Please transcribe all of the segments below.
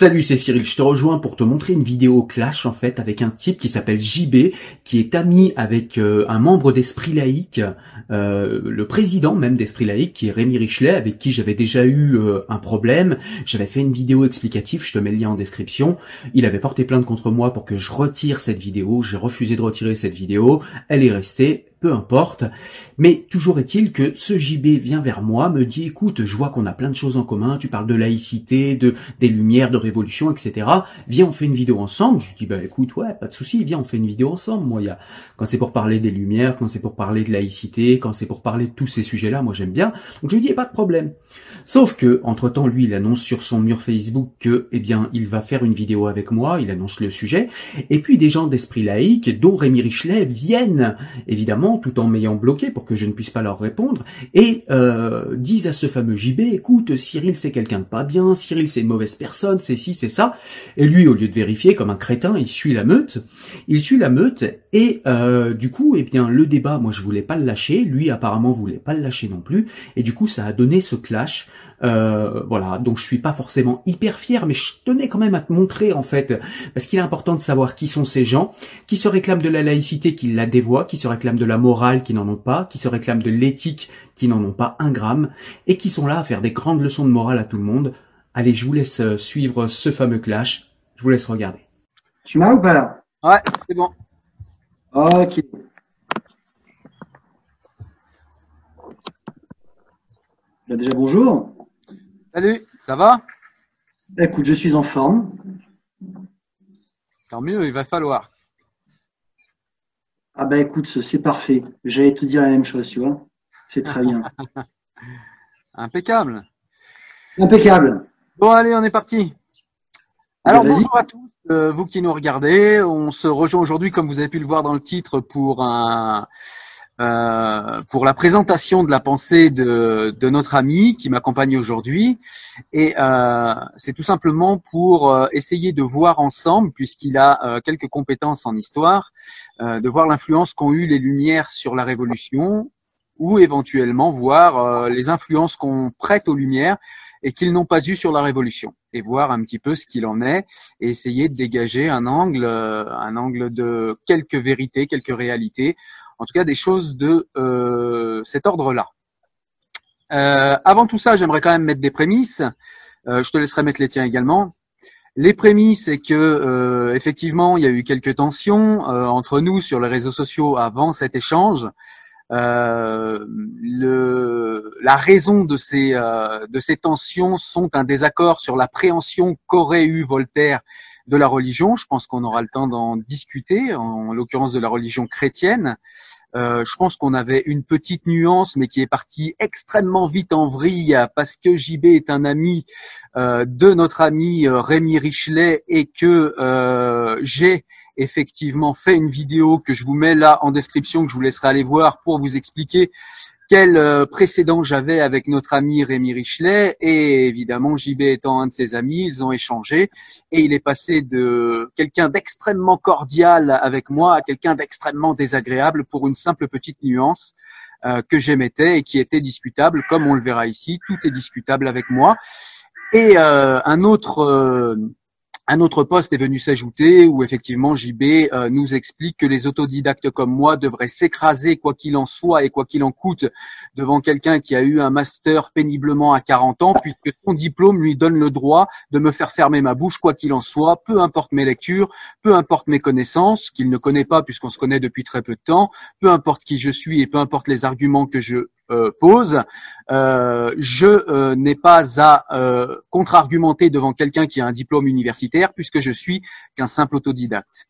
Salut, c'est Cyril. Je te rejoins pour te montrer une vidéo clash en fait avec un type qui s'appelle JB, qui est ami avec euh, un membre d'Esprit Laïque, euh, le président même d'Esprit Laïque, qui est Rémi Richelet, avec qui j'avais déjà eu euh, un problème. J'avais fait une vidéo explicative, je te mets le lien en description. Il avait porté plainte contre moi pour que je retire cette vidéo. J'ai refusé de retirer cette vidéo. Elle est restée peu importe. Mais toujours est-il que ce JB vient vers moi, me dit écoute, je vois qu'on a plein de choses en commun, tu parles de laïcité, de des lumières, de révolution, etc. Viens, on fait une vidéo ensemble. Je dis bah écoute, ouais, pas de souci, viens, on fait une vidéo ensemble. Moi, y a quand c'est pour parler des lumières, quand c'est pour parler de laïcité, quand c'est pour parler de tous ces sujets-là, moi j'aime bien. Donc je lui dis pas de problème. Sauf que entre temps, lui, il annonce sur son mur Facebook que eh bien, il va faire une vidéo avec moi. Il annonce le sujet. Et puis des gens d'esprit laïque, dont Rémi Richelet, viennent évidemment tout en m'ayant bloqué pour que je ne puisse pas leur répondre, et euh, disent à ce fameux JB, écoute, Cyril c'est quelqu'un de pas bien, Cyril c'est une mauvaise personne, c'est ci, c'est ça, et lui au lieu de vérifier comme un crétin, il suit la meute, il suit la meute, et euh, du coup, eh bien le débat, moi je voulais pas le lâcher, lui apparemment voulait pas le lâcher non plus, et du coup ça a donné ce clash, euh, voilà, donc je suis pas forcément hyper fier, mais je tenais quand même à te montrer en fait, parce qu'il est important de savoir qui sont ces gens, qui se réclament de la laïcité, qui la dévoient, qui se réclament de la morale qui n'en ont pas, qui se réclament de l'éthique qui n'en ont pas un gramme, et qui sont là à faire des grandes leçons de morale à tout le monde. Allez, je vous laisse euh, suivre ce fameux clash. Je vous laisse regarder. Tu m'as ou pas là? Ouais, c'est bon. Ok. Bah, déjà bonjour. Salut, ça va? Écoute, je suis en forme. Tant mieux, il va falloir. Ah bah écoute, c'est parfait. J'allais te dire la même chose, tu vois. C'est très bien. Impeccable. Impeccable. Bon, allez, on est parti. Alors bonjour à tous, euh, vous qui nous regardez. On se rejoint aujourd'hui, comme vous avez pu le voir dans le titre, pour un euh, pour la présentation de la pensée de, de notre ami qui m'accompagne aujourd'hui. Et euh, c'est tout simplement pour euh, essayer de voir ensemble, puisqu'il a euh, quelques compétences en histoire, de voir l'influence qu'ont eu les Lumières sur la Révolution, ou éventuellement voir les influences qu'on prête aux Lumières et qu'ils n'ont pas eu sur la Révolution, et voir un petit peu ce qu'il en est, et essayer de dégager un angle, un angle de quelques vérités, quelques réalités en tout cas des choses de euh, cet ordre-là. Euh, avant tout ça, j'aimerais quand même mettre des prémices. Euh, je te laisserai mettre les tiens également. Les prémices, c'est que effectivement, il y a eu quelques tensions entre nous sur les réseaux sociaux avant cet échange. Le, la raison de ces, de ces tensions sont un désaccord sur la préhension qu'aurait eu Voltaire de la religion. Je pense qu'on aura le temps d'en discuter, en l'occurrence de la religion chrétienne. Euh, je pense qu'on avait une petite nuance, mais qui est partie extrêmement vite en vrille parce que JB est un ami euh, de notre ami euh, Rémi Richelet et que j'ai effectivement fait une vidéo que je vous mets là en description, que je vous laisserai aller voir pour vous expliquer quel euh, précédent j'avais avec notre ami Rémi Richelet et évidemment JB étant un de ses amis, ils ont échangé et il est passé de quelqu'un d'extrêmement cordial avec moi à quelqu'un d'extrêmement désagréable pour une simple petite nuance euh, que j'émettais et qui était discutable, comme on le verra ici, tout est discutable avec moi. Et euh, un autre un autre poste est venu s'ajouter où effectivement JB euh, nous explique que les autodidactes comme moi devraient s'écraser quoi qu'il en soit et quoi qu'il en coûte devant quelqu'un qui a eu un master péniblement à 40 ans puisque son diplôme lui donne le droit de me faire fermer ma bouche quoi qu'il en soit, peu importe mes lectures, peu importe mes connaissances qu'il ne connaît pas puisqu'on se connaît depuis très peu de temps, peu importe qui je suis et peu importe les arguments que je pose, euh, je euh, n'ai pas à contre-argumenter devant quelqu'un qui a un diplôme universitaire puisque je suis qu'un simple autodidacte.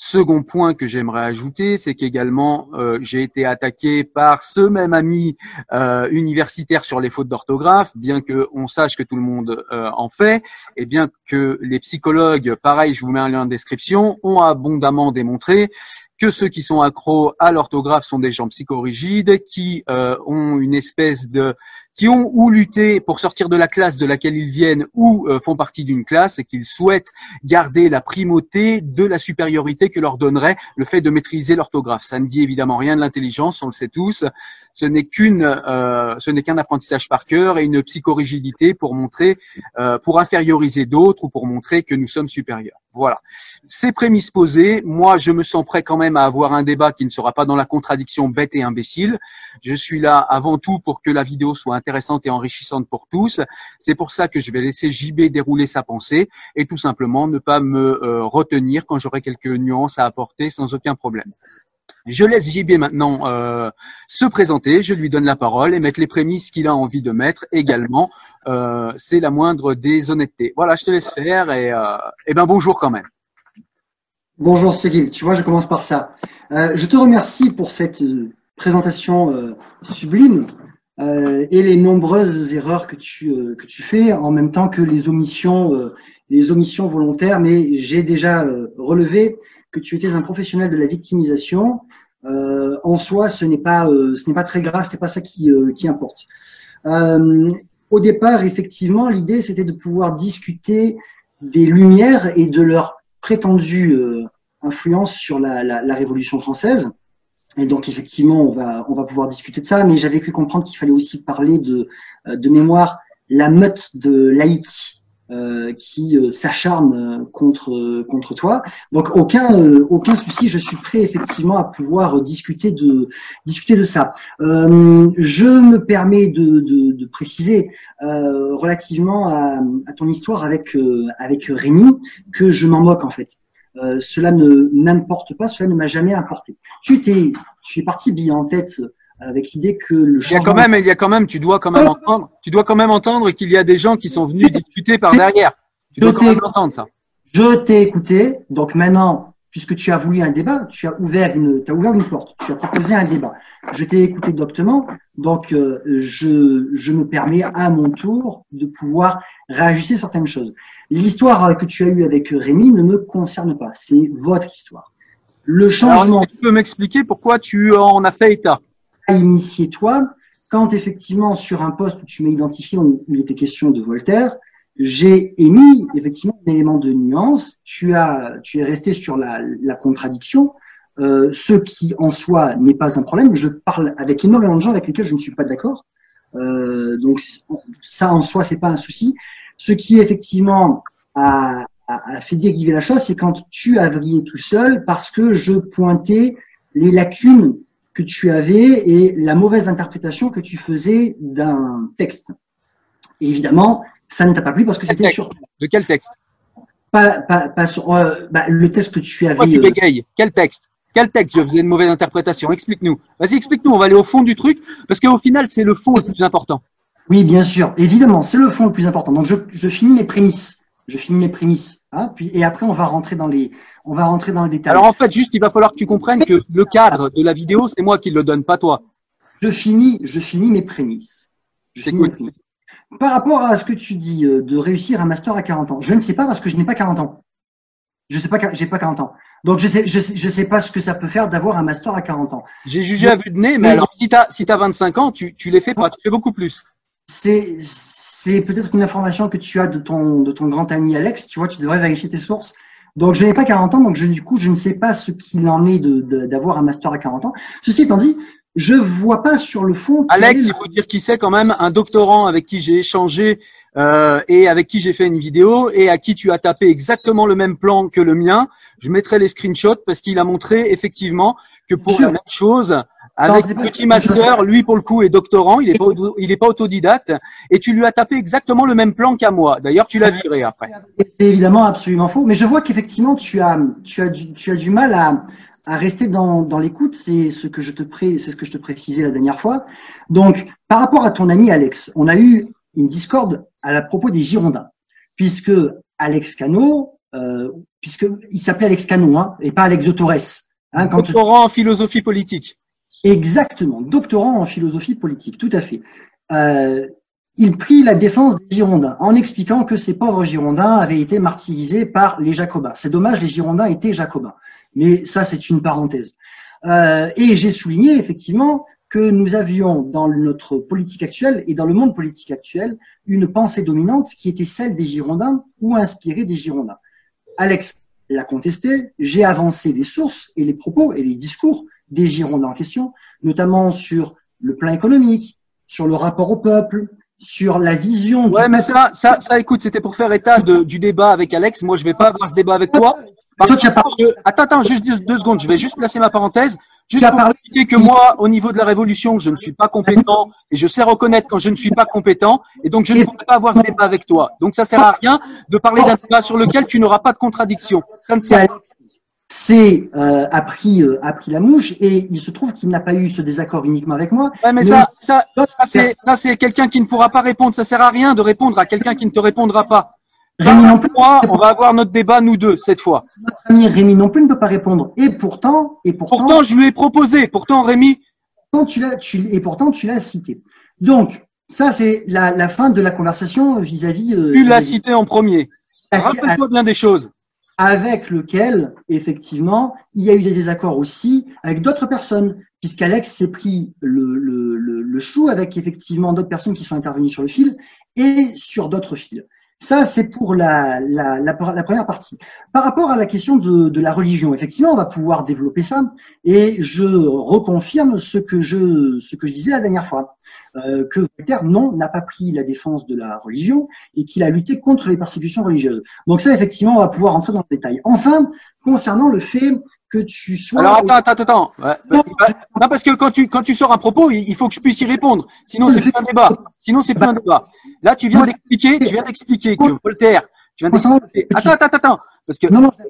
Second point que j'aimerais ajouter, c'est qu'également j'ai été attaqué par ce même ami universitaire sur les fautes d'orthographe, bien que on sache que tout le monde en fait, et bien que les psychologues, pareil, je vous mets un lien en description, ont abondamment démontré que ceux qui sont accros à l'orthographe sont des gens psychorigides, qui euh, ont une espèce de qui ont ou lutté pour sortir de la classe de laquelle ils viennent ou euh, font partie d'une classe et qu'ils souhaitent garder la primauté de la supériorité que leur donnerait le fait de maîtriser l'orthographe. Ça ne dit évidemment rien de l'intelligence, on le sait tous. Ce n'est qu'une, euh, ce n'est qu'un apprentissage par cœur et une psychorigidité pour montrer, euh, pour inférioriser d'autres ou pour montrer que nous sommes supérieurs. Voilà. Ces prémices posées, moi je me sens prêt quand même à avoir un débat qui ne sera pas dans la contradiction bête et imbécile. Je suis là avant tout pour que la vidéo soit intéressante et enrichissante pour tous. C'est pour ça que je vais laisser JB dérouler sa pensée et tout simplement ne pas me euh, retenir quand j'aurai quelques nuances à apporter sans aucun problème. Je laisse JB maintenant euh, se présenter, je lui donne la parole et mettre les prémices qu'il a envie de mettre également. Euh, c'est la moindre des honnêtetés. Voilà, je te laisse faire et, ben bonjour quand même. Bonjour Céline, tu vois, je commence par ça. je te remercie pour cette présentation sublime. Euh, et les nombreuses erreurs que tu euh, que tu fais en même temps que les omissions euh, les omissions volontaires. Mais j'ai déjà relevé que tu étais un professionnel de la victimisation. En soi ce n'est pas ce n'est pas très grave c'est pas ça qui qui importe. Au départ effectivement l'idée c'était de pouvoir discuter des lumières et de leur prétendue influence sur la, la, la révolution française et donc effectivement, on va on va pouvoir discuter de ça, mais j'avais pu comprendre qu'il fallait aussi parler de euh, de mémoire la meute de laïcs euh, qui euh, s'acharne contre contre toi. Donc aucun aucun souci, je suis prêt effectivement à pouvoir discuter de discuter de ça. je me permets de, de, de préciser relativement à, à, ton histoire avec avec Rémi que je m'en moque en fait. Euh, cela ne n'importe pas, cela ne m'a jamais importé. Tu t'es, tu es parti bien en tête avec l'idée que le changement... Il y a quand même, il y a quand même, tu dois quand même oh entendre, tu dois quand même entendre qu'il y a des gens qui sont venus discuter par derrière. Tu dois quand même entendre ça. Je t'ai écouté, donc maintenant, puisque tu as voulu un débat, tu as ouvert une, as ouvert une porte, tu as proposé un débat. Je t'ai écouté doctement, donc euh, je, je me permets à mon tour de pouvoir réajuster certaines choses. L'histoire que tu as eue avec Rémi ne me concerne pas. C'est votre histoire. Le changement. tu peux m'expliquer pourquoi tu en as fait état? Initié toi, quand effectivement sur un poste où tu m'as identifié, où il était question de Voltaire, j'ai émis effectivement un élément de nuance. Tu as, tu es resté sur la, la contradiction, euh, ce qui en soi n'est pas un problème. Je parle avec énormément de gens avec lesquels je ne suis pas d'accord. Euh, donc ça en soi c'est pas un souci. Ce qui effectivement a, a, fait déguiver la chose, c'est quand tu as vrillé tout seul parce que je pointais les lacunes que tu avais et la mauvaise interprétation que tu faisais d'un texte. Et évidemment, ça ne t'a pas plu parce que c'était sur. De quel texte? Pas, pas, pas sur euh, bah, le texte que tu avais. Pourquoi tu euh, bégayes? Quel texte? Quel texte? Je faisais une mauvaise interprétation Explique-nous. Vas-y, explique-nous. On va aller au fond du truc parce qu'au final, c'est le fond le plus important. Oui, bien sûr. Évidemment, c'est le fond le plus important. Donc, je, je finis mes prémices. Je finis mes prémices. Hein, puis, et après, on va rentrer dans les, on va rentrer dans les détails. Alors, en fait, juste, il va falloir que tu comprennes que le cadre de la vidéo, c'est moi qui le donne, pas toi. Je finis, je finis mes prémices. Je finis mes prémices. Par rapport à ce que tu dis euh, de réussir un master à 40 ans, je ne sais pas parce que je n'ai pas 40 ans. Je sais pas, j'ai pas 40 ans. Donc je sais, je sais, je sais pas ce que ça peut faire d'avoir un master à 40 ans. J'ai jugé à vue de nez, mais alors si tu as, si as 25 ans, tu, tu les fais pas, tu fais beaucoup plus c'est c'est peut-être une information que tu as de ton de ton grand ami Alex. Tu vois, tu devrais vérifier tes sources. Donc je n'ai pas 40 ans, donc je, du coup je ne sais pas ce qu'il en est de d'avoir un master à 40 ans. Ceci étant dit, je vois pas sur le fond. Alex, il faut dire qui c'est quand même un doctorant avec qui j'ai échangé euh, et avec qui j'ai fait une vidéo et à qui tu as tapé exactement le même plan que le mien. Je mettrai les screenshots parce qu'il a montré effectivement que pour la même chose, avec petit master, lui pour le coup est doctorant, il est pas, il est pas autodidacte, et tu lui as tapé exactement le même plan qu'à moi. D'ailleurs, tu l'as viré après. C'est évidemment absolument faux, mais je vois qu'effectivement tu as, tu as, du, tu as du mal à, à rester dans, dans l'écoute. C'est ce que je te pré, c'est ce que je te précisais la dernière fois. Donc, par rapport à ton ami Alex, on a eu une discorde à la propos des Girondins, puisque Alex Cano, euh, puisque il s'appelait Alex Cano, hein, et pas Alex Torres. Hein, quand doctorant en philosophie politique. Exactement, doctorant en philosophie politique, tout à fait. Euh, il prit la défense des Girondins en expliquant que ces pauvres Girondins avaient été martyrisés par les Jacobins. C'est dommage, les Girondins étaient Jacobins. Mais ça, c'est une parenthèse. Euh, et j'ai souligné effectivement que nous avions dans notre politique actuelle et dans le monde politique actuel une pensée dominante qui était celle des Girondins ou inspirée des Girondins. Alex l'a contesté, j'ai avancé les sources et les propos et les discours des Girondins en question, notamment sur le plan économique, sur le rapport au peuple, sur la vision. Ouais, mais ça, ça, ça, écoute, c'était pour faire état de, du débat avec Alex. Moi, je vais pas avoir ce débat avec toi. Parce que, attends, attends, juste deux, secondes. Je vais juste placer ma parenthèse. Juste pour expliquer que moi, au niveau de la révolution, je ne suis pas compétent et je sais reconnaître quand je ne suis pas compétent et donc je ne pourrais pas avoir ce débat avec toi. Donc ça sert à rien de parler d'un débat sur lequel tu n'auras pas de contradiction. Ça ne sert à rien c'est euh, a pris euh, a pris la mouche et il se trouve qu'il n'a pas eu ce désaccord uniquement avec moi. Ouais, mais, ça, ça, c'est c'est quelqu'un qui ne pourra pas répondre. Ça sert à rien de répondre à quelqu'un qui ne te répondra pas. Rémi non plus. Moi, on va avoir notre débat nous deux cette fois. Notre ami Rémi non plus ne peut pas répondre. Et pourtant, et pourtant. Pourtant, je lui ai proposé. Pourtant, Rémi. Pourtant, tu l'as, tu, et pourtant, tu l'as cité. Donc, ça, c'est la, la fin de la conversation vis-à-vis. Euh, tu l'as cité en premier. Rappelle-toi bien des choses avec lequel, effectivement, il y a eu des désaccords aussi avec d'autres personnes, puisqu'Alex s'est pris le, le, chou avec effectivement d'autres personnes qui sont intervenues sur le fil et sur d'autres fils. Ça, c'est pour la, la, la, première partie. Par rapport à la question de, de, la religion, effectivement, on va pouvoir développer ça. Et je reconfirme ce que je, ce que je disais la dernière fois. Euh, que Voltaire, non, n'a pas pris la défense de la religion et qu'il a lutté contre les persécutions religieuses. Donc ça, effectivement, on va pouvoir entrer dans le détail. Enfin, concernant le fait que tu sois. Alors attends, attends, attends. non, parce que quand tu quand tu sors un propos, il faut que je puisse y répondre. Sinon c'est plus un débat. Sinon c'est plus un débat. Là tu viens d'expliquer, tu viens d'expliquer que Voltaire, tu viens d'expliquer. Attends, attends, attends. Parce que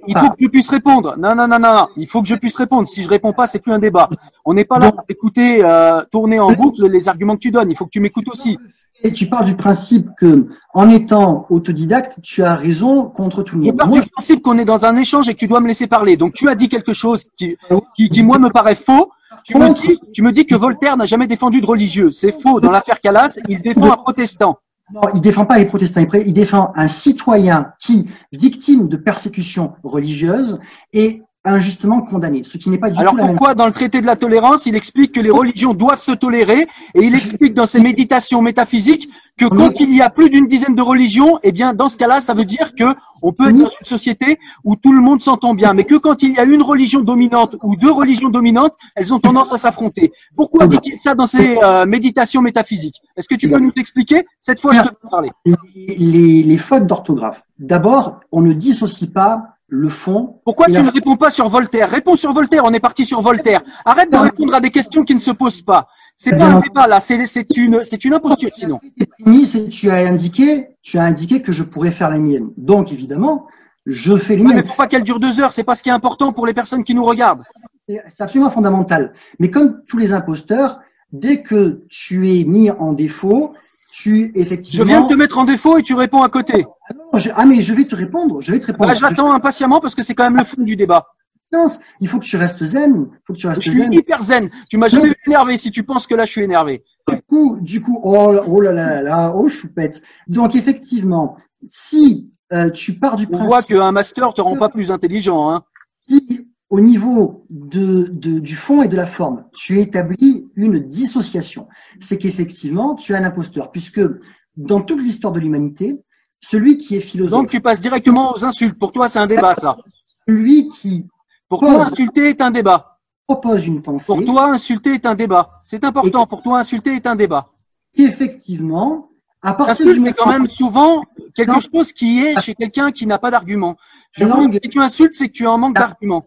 il faut que je puisse répondre. Non, non, non, non, Il faut que je puisse répondre. Si je réponds pas, c'est plus un débat. On n'est pas là pour écouter euh, tourner en boucle les arguments que tu donnes. Il faut que tu m'écoutes aussi. Et tu parles du principe que, en étant autodidacte, tu as raison contre tout le monde. Je parle du principe qu'on est dans un échange et que tu dois me laisser parler. Donc, tu as dit quelque chose qui, qui, qui moi, me paraît faux. Tu me dis, tu me dis que Voltaire n'a jamais défendu de religieux. C'est faux. Dans l'affaire Calas, il défend un protestant. Non, il défend pas les protestants. Il défend un citoyen qui, victime de persécutions religieuses, est injustement condamné, ce qui n'est pas du Alors pourquoi dans le traité de la tolérance, il explique que les religions doivent se tolérer et il explique dans ses méditations métaphysiques que quand il y a plus d'une dizaine de religions, eh bien dans ce cas-là, ça veut dire que on peut être dans une société où tout le monde s'entend bien, mais que quand il y a une religion dominante ou deux religions dominantes, elles ont tendance à s'affronter. Pourquoi dit-il ça dans ses euh, méditations métaphysiques? Est-ce que tu peux nous expliquer? Cette fois, je te parler. Les, les fautes d'orthographe. D'abord, on ne dissocie pas le fond. Pourquoi tu ne réponds pas sur Voltaire? Réponds sur Voltaire, on est parti sur Voltaire. Arrête de répondre à des questions qui ne se posent pas. C'est pas un débat là, c'est une, une imposture sinon. Tu as indiqué, tu as indiqué que je pourrais faire la mienne. Donc évidemment, je fais les miennes. Mais faut pas qu'elle dure deux heures, c'est pas ce qui est important pour les personnes qui nous regardent. C'est absolument fondamental. Mais comme tous les imposteurs, dès que tu es mis en défaut, tu effectivement. Je viens de te mettre en défaut et tu réponds à côté. Ah, mais je vais te répondre. Je vais te répondre. Bah, je l'attends impatiemment parce que c'est quand même le fond du débat. Il faut que tu restes zen. faut que tu restes je suis hyper zen. Tu m'as jamais énervé si tu penses que là je suis énervé. Du coup, du coup, oh, oh là là là, oh choupette. Donc effectivement, si euh, tu pars du On voit qu'un master te rend pas plus intelligent, hein. Si au niveau de, de, du fond et de la forme, tu établis une dissociation. C'est qu'effectivement, tu es un imposteur, puisque dans toute l'histoire de l'humanité, celui qui est philosophe. Donc tu passes directement aux insultes. Pour toi, c'est un débat, ça. Celui qui. Pour toi, insulter est un débat. Propose une pensée. Pour toi, insulter est un débat. C'est important. Pour toi, insulter est un débat. Effectivement, à partir Parce que je mets quand même souvent quelque chose qui est chez quelqu'un qui n'a pas d'argument. Je pense que si tu insultes, c'est que tu as un manque d'argument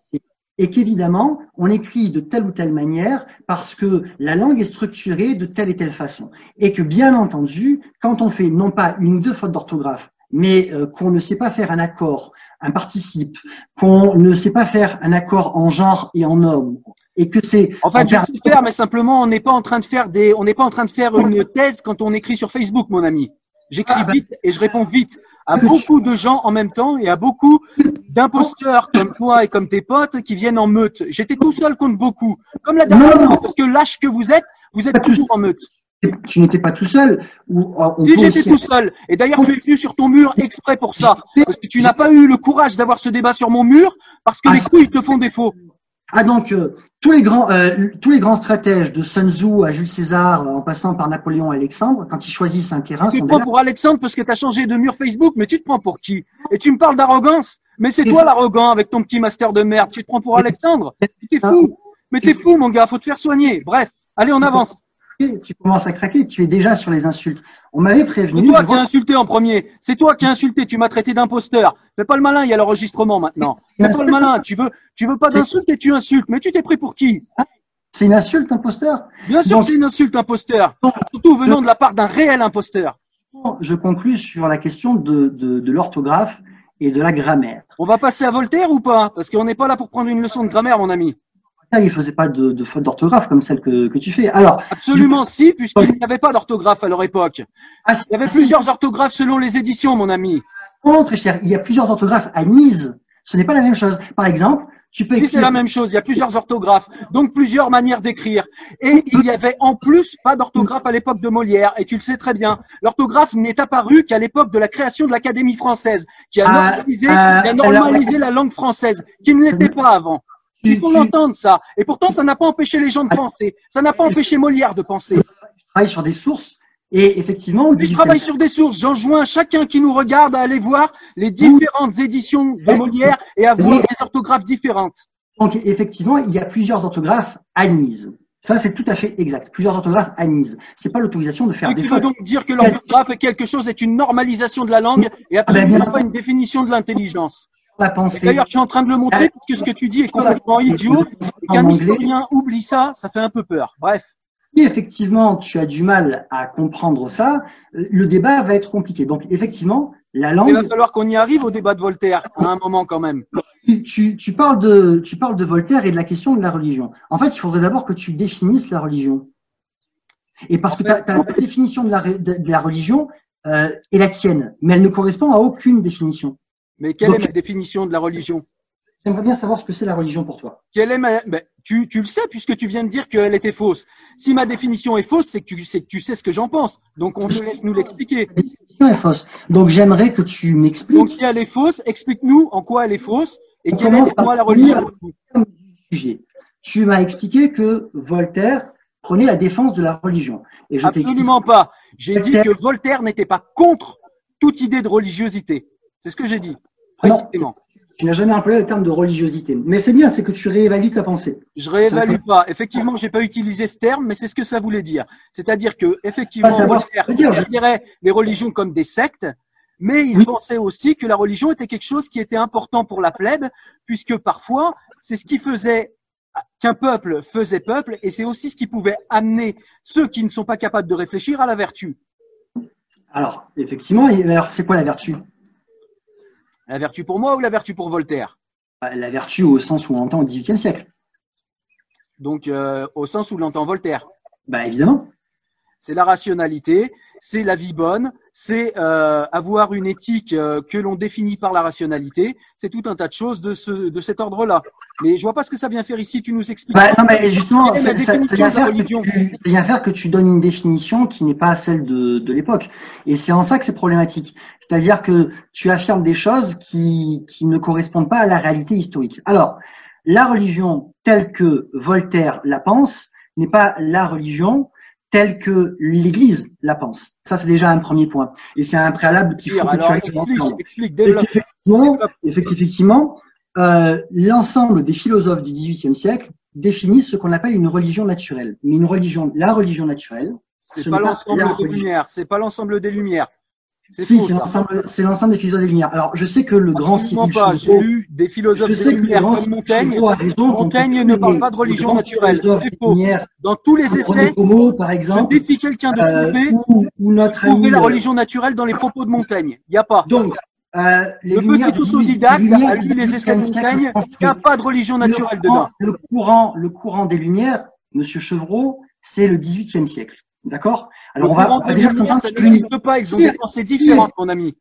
et qu'évidemment, on écrit de telle ou telle manière parce que la langue est structurée de telle et telle façon. Et que bien entendu, quand on fait non pas une ou deux fautes d'orthographe, mais euh, qu'on ne sait pas faire un accord, un participe, qu'on ne sait pas faire un accord en genre et en homme, et que c'est. En fait, je sais faire, mais simplement, on n'est pas en train de faire des, on n'est pas en train de faire une thèse quand on écrit sur Facebook, mon ami. J'écris ah, bah. vite et je réponds vite à beaucoup de gens en même temps et à beaucoup d'imposteurs comme toi et comme tes potes qui viennent en meute. J'étais tout seul contre beaucoup. Comme la dernière fois, parce que lâche que vous êtes, vous êtes toujours en meute. tu n'étais pas tout seul. Ou, on oui, j'étais tout seul. Et d'ailleurs, tu es venu sur ton mur exprès pour ça. Parce que tu n'as pas eu le courage d'avoir ce débat sur mon mur parce que ah, les couilles te font défaut. Ah donc euh, tous les grands euh, tous les grands stratèges de Sun Tzu à Jules César en passant par Napoléon et Alexandre quand ils choisissent un terrain tu te prends pour Alexandre parce que tu as changé de mur Facebook mais tu te prends pour qui? Et tu me parles d'arrogance Mais c'est toi l'arrogant avec ton petit master de merde, tu te prends pour Alexandre? T'es fou. Mais t'es fou mon gars, faut te faire soigner. Bref, allez on avance tu commences à craquer, tu es déjà sur les insultes. On m'avait prévenu. C'est toi qui as insulté en premier. C'est toi qui as insulté. Tu m'as traité d'imposteur. Fais pas le malin, il y a l'enregistrement maintenant. Fais pas le malin. Tu veux, tu veux pas d'insulte et tu insultes. Mais tu t'es pris pour qui C'est une insulte, imposteur Bien sûr que c'est une insulte, imposteur. Surtout venant de la part d'un réel imposteur. Je conclus sur la question de, de l'orthographe et de la grammaire. On va passer à Voltaire ou pas? Parce qu'on n'est pas là pour prendre une leçon de grammaire, mon ami il faisait pas de, de faute d'orthographe comme celle que, que, tu fais. Alors absolument si, puisqu'il n'y avait pas d'orthographe à leur époque. Ah, il y avait plusieurs orthographes selon les éditions, mon ami. Oh, très cher. Il y a plusieurs orthographes à mise. Ce n'est pas la même chose. Par exemple, tu peux écrire. C'est la même chose. Il y a plusieurs orthographes, donc plusieurs manières d'écrire. Et il y avait en plus pas d'orthographe à l'époque de Molière. Et tu le sais très bien. L'orthographe n'est apparu qu'à l'époque de la création de l'Académie française, qui a ah, normalisé, qui a normalisé la langue française, qui ne l'était pas avant. Il faut l'entendre, ça. Et pourtant, ça n'a pas empêché les gens de penser. Ça n'a pas empêché Molière de penser. Je travaille sur des sources. Et effectivement, je travaille sur des sources. J'enjoins chacun qui nous regarde à aller voir les différentes éditions de Molière et à voir des orthographes différentes. Donc, effectivement, il y a plusieurs orthographes admises. Ça, c'est tout à fait exact. Plusieurs orthographes admises. C'est pas l'autorisation de faire et des tu veux donc dire que l'orthographe est quelque chose, est une normalisation de la langue et ah ben, absolument pas une définition de l'intelligence? D'ailleurs, je suis en train de le montrer parce que ce que tu dis est complètement idiot. Qu'un historien oublie ça, ça fait un peu peur. Bref. Si effectivement tu as du mal à comprendre ça, le débat va être compliqué. Donc effectivement, la langue. Il va falloir qu'on y arrive au débat de Voltaire à un moment quand même. Tu, tu, parles de, tu parles de Voltaire et de la question de la religion. En fait, il faudrait d'abord que tu définisses la religion. Et parce que ta, définition de la, de, la religion euh, est la tienne, mais elle ne correspond à aucune définition. Mais quelle est ma définition de la religion? J'aimerais bien savoir ce que c'est la religion pour toi. Quelle est ma... Ben, tu, tu le sais puisque tu viens de dire qu'elle était fausse. Si ma définition est fausse, c'est que tu sais, tu sais ce que j'en pense. Donc on te laisse nous l'expliquer. La définition est fausse. Donc j'aimerais que tu m'expliques. Donc si elle est fausse, explique-nous en quoi elle est fausse et quelle est pour moi la religion. Tu m'as expliqué que Voltaire prenait la défense de la religion. Et je Absolument pas. J'ai dit que Voltaire n'était pas contre toute idée de religiosité. C'est ce que j'ai dit. Non, tu n'as jamais employé le terme de religiosité. Mais c'est bien, c'est que tu réévalues ta pensée. Je réévalue pas. Effectivement, j'ai pas utilisé ce terme, mais c'est ce que ça voulait dire. C'est-à-dire que, effectivement, on dirait les religions comme des sectes, mais il pensait aussi que la religion était quelque chose qui était important pour la plèbe, puisque parfois, c'est ce qui faisait qu'un peuple faisait peuple, et c'est aussi ce qui pouvait amener ceux qui ne sont pas capables de réfléchir à la vertu. Alors, effectivement, alors c'est quoi la vertu? La vertu pour moi ou la vertu pour Voltaire? Bah, La vertu au sens où on l'entend au XVIIIe siècle. Donc euh, au sens où l'entend Voltaire? Bah évidemment. C'est la rationalité, c'est la vie bonne, c'est euh, avoir une éthique euh, que l'on définit par la rationalité. C'est tout un tas de choses de, ce, de cet ordre-là. Mais je vois pas ce que ça vient faire ici. Tu nous expliques. Bah, non, mais justement, ça, ça, vient faire que tu, vient faire que tu donnes une définition qui n'est pas celle de, de l'époque. Et c'est en ça que c'est problématique. C'est-à-dire que tu affirmes des choses qui, qui ne correspondent pas à la réalité historique. Alors, la religion telle que Voltaire la pense n'est pas la religion telle que l'Église la pense. Ça, c'est déjà un premier point. Et c'est un préalable qu'il faut que tu explique, explique, Effectivement, effectivement euh, l'ensemble des philosophes du XVIIIe siècle définissent ce qu'on appelle une religion naturelle. Mais une religion, la religion naturelle, c'est pas l'ensemble des lumières. C'est pas l'ensemble des lumières. Si, c'est l'ensemble, c'est l'ensemble des philosophes des Lumières. Alors, je sais que le grand pas. J'ai lu des philosophes des Lumières comme Montaigne. Montaigne ne parle pas de religion naturelle. C'est faux. Dans tous les essais, Homo, par exemple, je défie quelqu'un de trouver, euh, ou, notre trouver la religion naturelle dans les propos de Montaigne. Il n'y a pas. Donc, euh, les le petit autodidacte a lu les essais de Montaigne. Il n'y a pas de religion naturelle dedans. Le courant, le courant des Lumières, Monsieur Chevreau, c'est le XVIIIe siècle. D'accord? Alors, on va, on dire ça n'existe pas. Ils ont des pensées différentes, mon ami.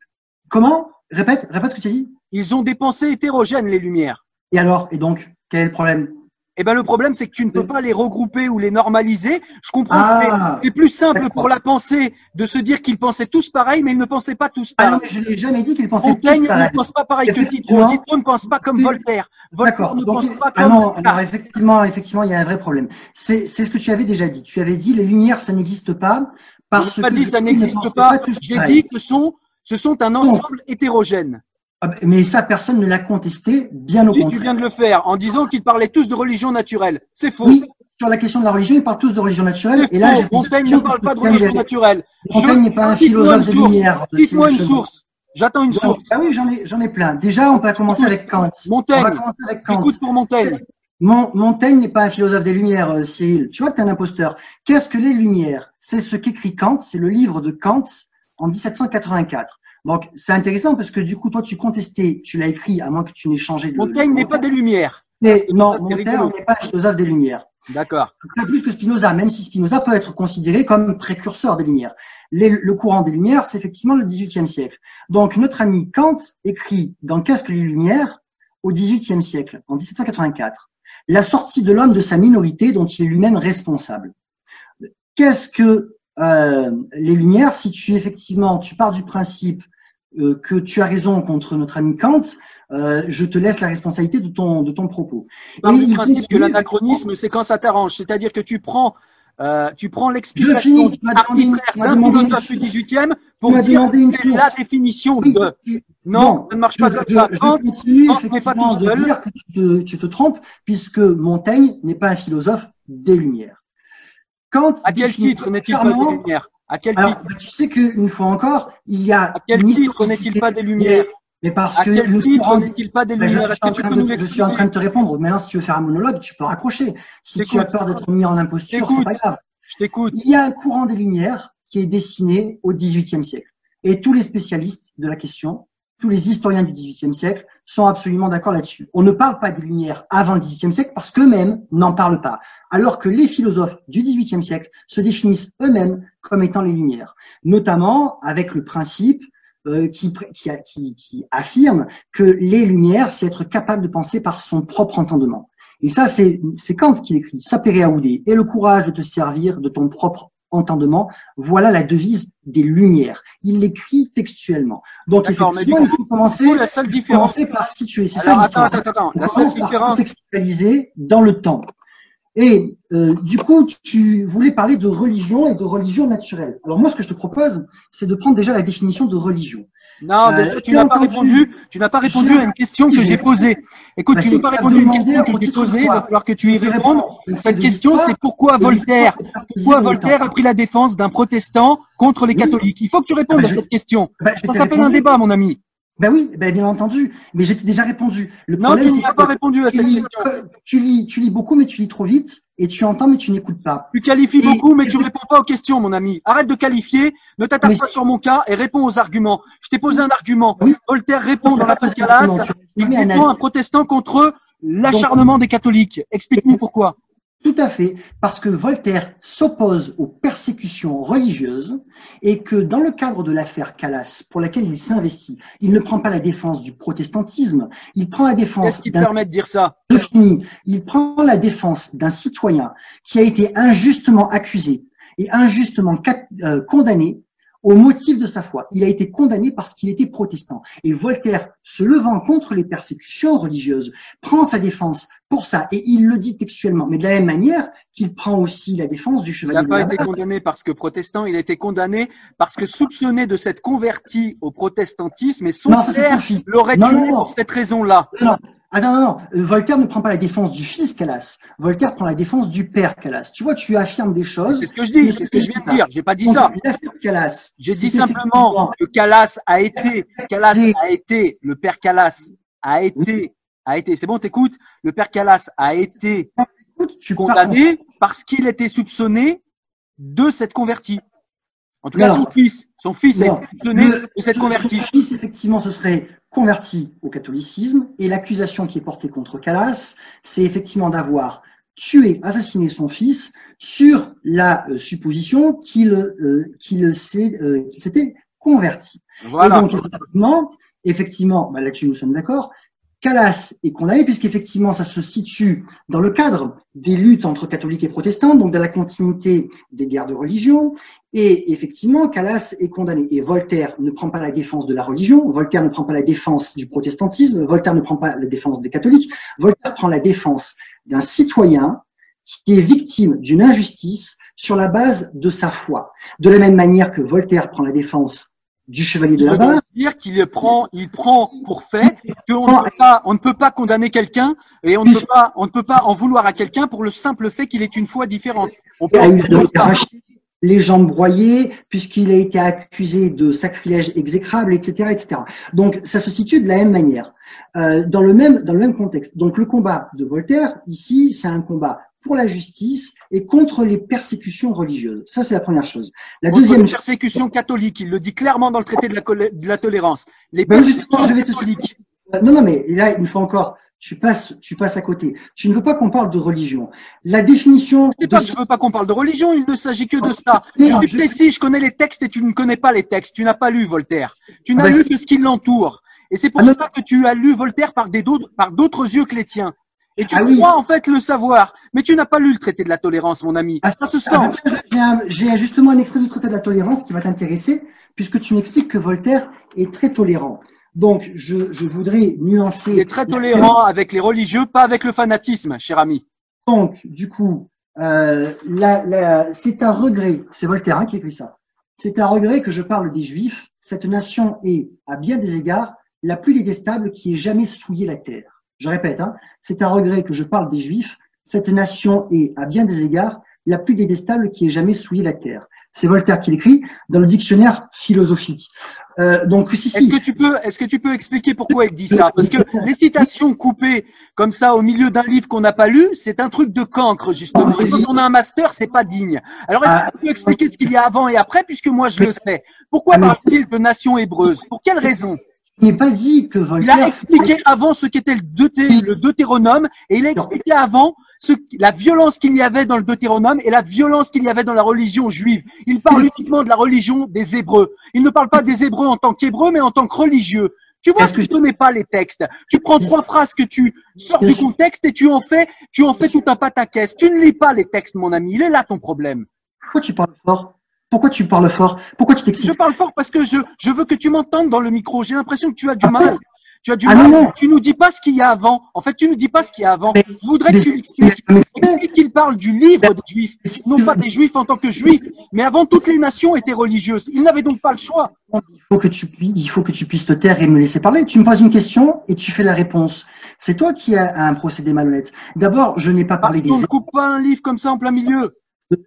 Comment? Répète, répète ce que tu as dit. Ils ont des pensées hétérogènes, les lumières. Et alors? Et donc, quel est le problème? Eh ben le problème, c'est que tu ne peux pas les regrouper ou les normaliser. Je comprends Ah, que c'est plus simple pour la pensée de se dire qu'ils pensaient tous pareil, mais ils ne pensaient pas tous Ah non, pareil. mais je n'ai jamais dit qu'il pensait Montaigne tous ne pareil. pense pas pareil que Diderot. Effectivement. Diderot ne pense pas comme. Voltaire. Voltaire D'accord. ne Donc, pense pas ah comme non, alors effectivement, effectivement, il y a un vrai problème. C'est, c'est ce que tu avais déjà dit. Tu avais dit les lumières, ça n'existe pas parce Je n'ai pas que dit du ça n'existe ne pas. tous J'ai dit que sont, ce sont un ensemble hétérogène. Ah ben, Mais ça, personne ne l'a contesté, bien au tu contraire. viens de le faire en disant qu'ils parlaient tous de religion naturelle. C'est faux. Oui, sur la question de la religion, ils parlent tous de religion naturelle. Et là, Montaigne ne parle pas de religion naturelle. Montaigne n'est pas un philosophe de lumière. Cite-moi une source. J'attends une source. ah oui, j'en ai, j'en ai plein. Déjà, on peut commencer avec Kant. Montaigne. On va commencer avec Kant. Écoute pour Montaigne. Mon- Montaigne n'est pas un philosophe des Lumières, euh, Cyril. Tu vois que tu es un imposteur. Qu'est-ce que les Lumières? C'est ce qu'écrit Kant, c'est le livre de Kant en 1784. Donc, c'est intéressant parce que du coup, toi, tu contestais, tu l'as écrit, à moins que tu n'aies changé de. Montaigne n'est pas des Lumières. Non, Montaigne n'est pas philosophe des Lumières. D'accord. Pas plus que Spinoza, même si Spinoza peut être considéré comme précurseur des Lumières. Les- le courant des Lumières, c'est effectivement le XVIIIe siècle. Donc, notre ami Kant écrit dans Qu'est-ce que les Lumières au XVIIIe siècle, en 1784, la sortie de l'homme de sa minorité dont il est lui-même responsable. Qu'est-ce que euh, les Lumières Si tu effectivement, tu pars du principe euh, que tu as raison contre notre ami Kant, euh, je te laisse la responsabilité de ton de ton propos. Du il principe que l'anachronisme, c'est quand ça t'arrange. C'est-à-dire que tu prends, euh, tu prends l'explication arbitraire d'un philosophe du source. 18e Tu pour dire que la définition Oui, de. tu- Non, ça ne marche je, pas comme ça. Kant, n'est pas de dire que tu te, tu te trompes, puisque Montaigne n'est pas un philosophe des Lumières. Kant à quel titre n'est-il pas des Lumières? À quel Alors, titre bah, tu sais qu'une fois encore, il y a À quel titre n'est-il pas des Lumières Mais parce À que quel titre n'est-il pas des Bah, je, Lumières suis que tu de, nous je suis en train de te répondre. Maintenant, si tu veux faire un monologue, tu peux raccrocher. Si tu as peur d'être mis en imposture, c'est pas grave. Je t'écoute. Il y a un courant des Lumières qui est dessiné au XVIIIe siècle. Et tous les spécialistes de la question, tous les historiens du XVIIIe siècle sont absolument d'accord là-dessus. On ne parle pas des Lumières avant le XVIIIe siècle parce qu'eux-mêmes n'en parlent pas. Alors que les philosophes du XVIIIe siècle se définissent eux-mêmes comme étant les Lumières. Notamment avec le principe euh, qui, affirme que les Lumières, c'est être capable de penser par son propre entendement. Et ça, c'est c'est Kant qui l'écrit. Sapere aude et le courage de te servir de ton propre entendement. Voilà la devise des Lumières. Il l'écrit textuellement. Donc effectivement, il faut commencer, coup, la seule différence. commencer par situer. C'est ça attends, attends, attends. La seule différence. contextualiser dans le temps. Et euh, du coup, tu voulais parler de religion et de religion naturelle. Alors moi, ce que je te propose, c'est de prendre déjà la définition de religion. Non, Euh, tu n'as pas répondu. Tu n'as pas répondu à une question que j'ai- posée. Écoute, Bah, tu n'as pas répondu à une question que j'ai posée. Il va falloir que tu y répondes. Cette question, c'est pourquoi Voltaire, pourquoi Voltaire a pris la défense d'un protestant contre les catholiques? Il faut que tu répondes Ah bah, à cette question. Bah, Ça s'appelle un débat, mon ami. Ben oui, ben bien entendu. Mais j'ai déjà répondu. Le Non, problème, tu n'y as pas répondu à cette lis, question. tu lis, tu lis beaucoup, mais tu lis trop vite, et tu entends, mais tu n'écoutes pas. Tu qualifies Et- beaucoup, mais tu et- réponds pas aux questions, mon ami. Arrête de qualifier, ne t'attarde Mais- pas sur mon cas et réponds aux arguments. Je t'ai posé un argument. Oui. Voltaire répond dans la Pascalas, il défend un protestant contre l'acharnement des catholiques. Explique-nous pourquoi. Tout à fait, parce que Voltaire s'oppose aux persécutions religieuses et que dans le cadre de l'affaire Calas, pour laquelle il s'investit, il ne prend pas la défense du protestantisme, il prend la Qu'est-ce défense qui te d'un permet de dire ça? Je finis. Il prend la défense d'un citoyen qui a été injustement accusé et injustement euh, condamné au motif de sa foi. Il a été condamné parce qu'il était protestant. Et Voltaire, se levant contre les persécutions religieuses, prend sa défense pour ça. Et il le dit textuellement. Mais de la même manière qu'il prend aussi la défense du Il chevalier n'a de pas été condamné parce que protestant, il a été condamné parce que soupçonné de s'être converti au protestantisme et son Non, ça père l'aurait tué non, non. pour cette raison-là. Ah non, non, non. Voltaire ne prend pas la défense du fils Calas. Voltaire prend la défense du père Calas. Tu vois, tu affirmes des choses. C'est ce que je dis, c'est ce que je viens de dire. J'ai pas dit Donc, ça. Calas. J'ai dit simplement que Calas a été, Calas a été, le père Calas a été, a été, c'est bon, t'écoutes, le père Calas a été condamné parce qu'il était soupçonné de s'être converti. En tout cas, son fils, son fils a été de. Son effectivement, se serait converti au catholicisme et l'accusation qui est portée contre Calas, c'est effectivement d'avoir tué, assassiné son fils sur la euh, supposition qu'il euh, qu'il s'est, euh, s'était converti. Voilà. Et donc, effectivement, effectivement bah, là-dessus nous sommes d'accord, Calas est condamné puisqu'effectivement ça se situe dans le cadre des luttes entre catholiques et protestants, donc dans la continuité des guerres de religion. Et effectivement, Calas est condamné. Et Voltaire ne prend pas la défense de la religion, Voltaire ne prend pas la défense du protestantisme, Voltaire ne prend pas la défense des catholiques, Voltaire prend la défense d'un citoyen qui est victime d'une injustice sur la base de sa foi. De la même manière que Voltaire prend la défense du chevalier de la barre. dire qu'il prend, il prend pour fait qu'on ne peut pas, on ne peut pas condamner quelqu'un et on ne peut pas, on ne peut pas en vouloir à quelqu'un pour le simple fait qu'il est une foi différente. On peut les jambes broyées, puisqu'il a été accusé de sacrilège exécrable, etc., etc. Donc, ça se situe de la même manière, euh, dans le même dans le même contexte. Donc, le combat de Voltaire ici, c'est un combat pour la justice et contre les persécutions religieuses. Ça, c'est la première chose. La contre deuxième les persécutions catholiques, il le dit clairement dans le traité de la, de la tolérance. Les ben persécutions je vais te... catholiques. Non, non, mais là, une fois encore, tu passes, tu passes à côté. Tu ne veux pas qu'on parle de religion. La définition. C'est pas que je veux pas qu'on parle de religion. Il ne s'agit que de ça. je suis précis. Je connais les textes et tu ne connais pas les textes. Tu n'as pas lu Voltaire. Tu n'as ah, lu que ce qui l'entoure. Et c'est pour ah, ça que tu as lu Voltaire par des par d'autres yeux que les tiens. Et tu ah crois en fait le savoir, mais tu n'as pas lu le traité de la tolérance, mon ami. Ah, ça se sent. J'ai justement un extrait du traité de la tolérance qui va t'intéresser, puisque tu m'expliques que Voltaire est très tolérant. Donc, je, je voudrais nuancer. Il est très tolérant avec les religieux, pas avec le fanatisme, cher ami. Donc, du coup, euh, la, la, c'est un regret, c'est Voltaire hein, qui écrit ça. C'est un regret que je parle des Juifs. Cette nation est, à bien des égards, la plus détestable qui ait jamais souillé la terre. Je répète, hein, c'est un regret que je parle des Juifs. Cette nation est, à bien des égards, la plus détestable qui ait jamais souillé la terre. C'est Voltaire qui l'écrit dans le dictionnaire philosophique. Euh, donc si, si. Est-ce que tu peux, est-ce que tu peux expliquer pourquoi il dit ça? Parce que les citations coupées comme ça au milieu d'un livre qu'on n'a pas lu, c'est un truc de cancre justement. Et quand on a un master, c'est pas digne. Alors est-ce que tu peux expliquer ce qu'il y a avant et après, puisque moi je le sais? Pourquoi parle-t-il de nation hébreuse Pour quelle raison? Il n'est pas dit que Voltaire. Il a expliqué avant ce qu'était le, le Deutéronome et il a expliqué avant ce, la violence qu'il y avait dans le Deutéronome et la violence qu'il y avait dans la religion juive. Il parle uniquement de la religion des Hébreux. Il ne parle pas des Hébreux en tant qu'Hébreux, mais en tant que religieux. Tu vois, tu ne connais pas les textes. Tu prends trois phrases que tu sors du contexte et tu en fais, tu en fais tout un pataquès. Tu ne lis pas les textes, mon ami. Il est là ton problème. Pourquoi tu parles fort? Pourquoi tu parles fort? Pourquoi tu t'excites Je parle fort parce que je, je veux que tu m'entendes dans le micro. J'ai l'impression que tu as du mal. Tu as du ah, mal. Non, Tu nous dis pas ce qu'il y a avant. En fait, tu nous dis pas ce qu'il y a avant. je voudrais que tu l'expliques. Explique qu'il parle du livre des Juifs, non pas des Juifs en tant que Juifs, mais avant toutes les nations étaient religieuses. Ils n'avaient donc pas le choix. Il faut que tu, il faut que tu puisses te taire et me laisser parler. Tu me poses une question et tu fais la réponse. C'est toi qui as un procédé malhonnête. D'abord, je n'ai pas parlé des. On ne coupe pas un livre comme ça en plein milieu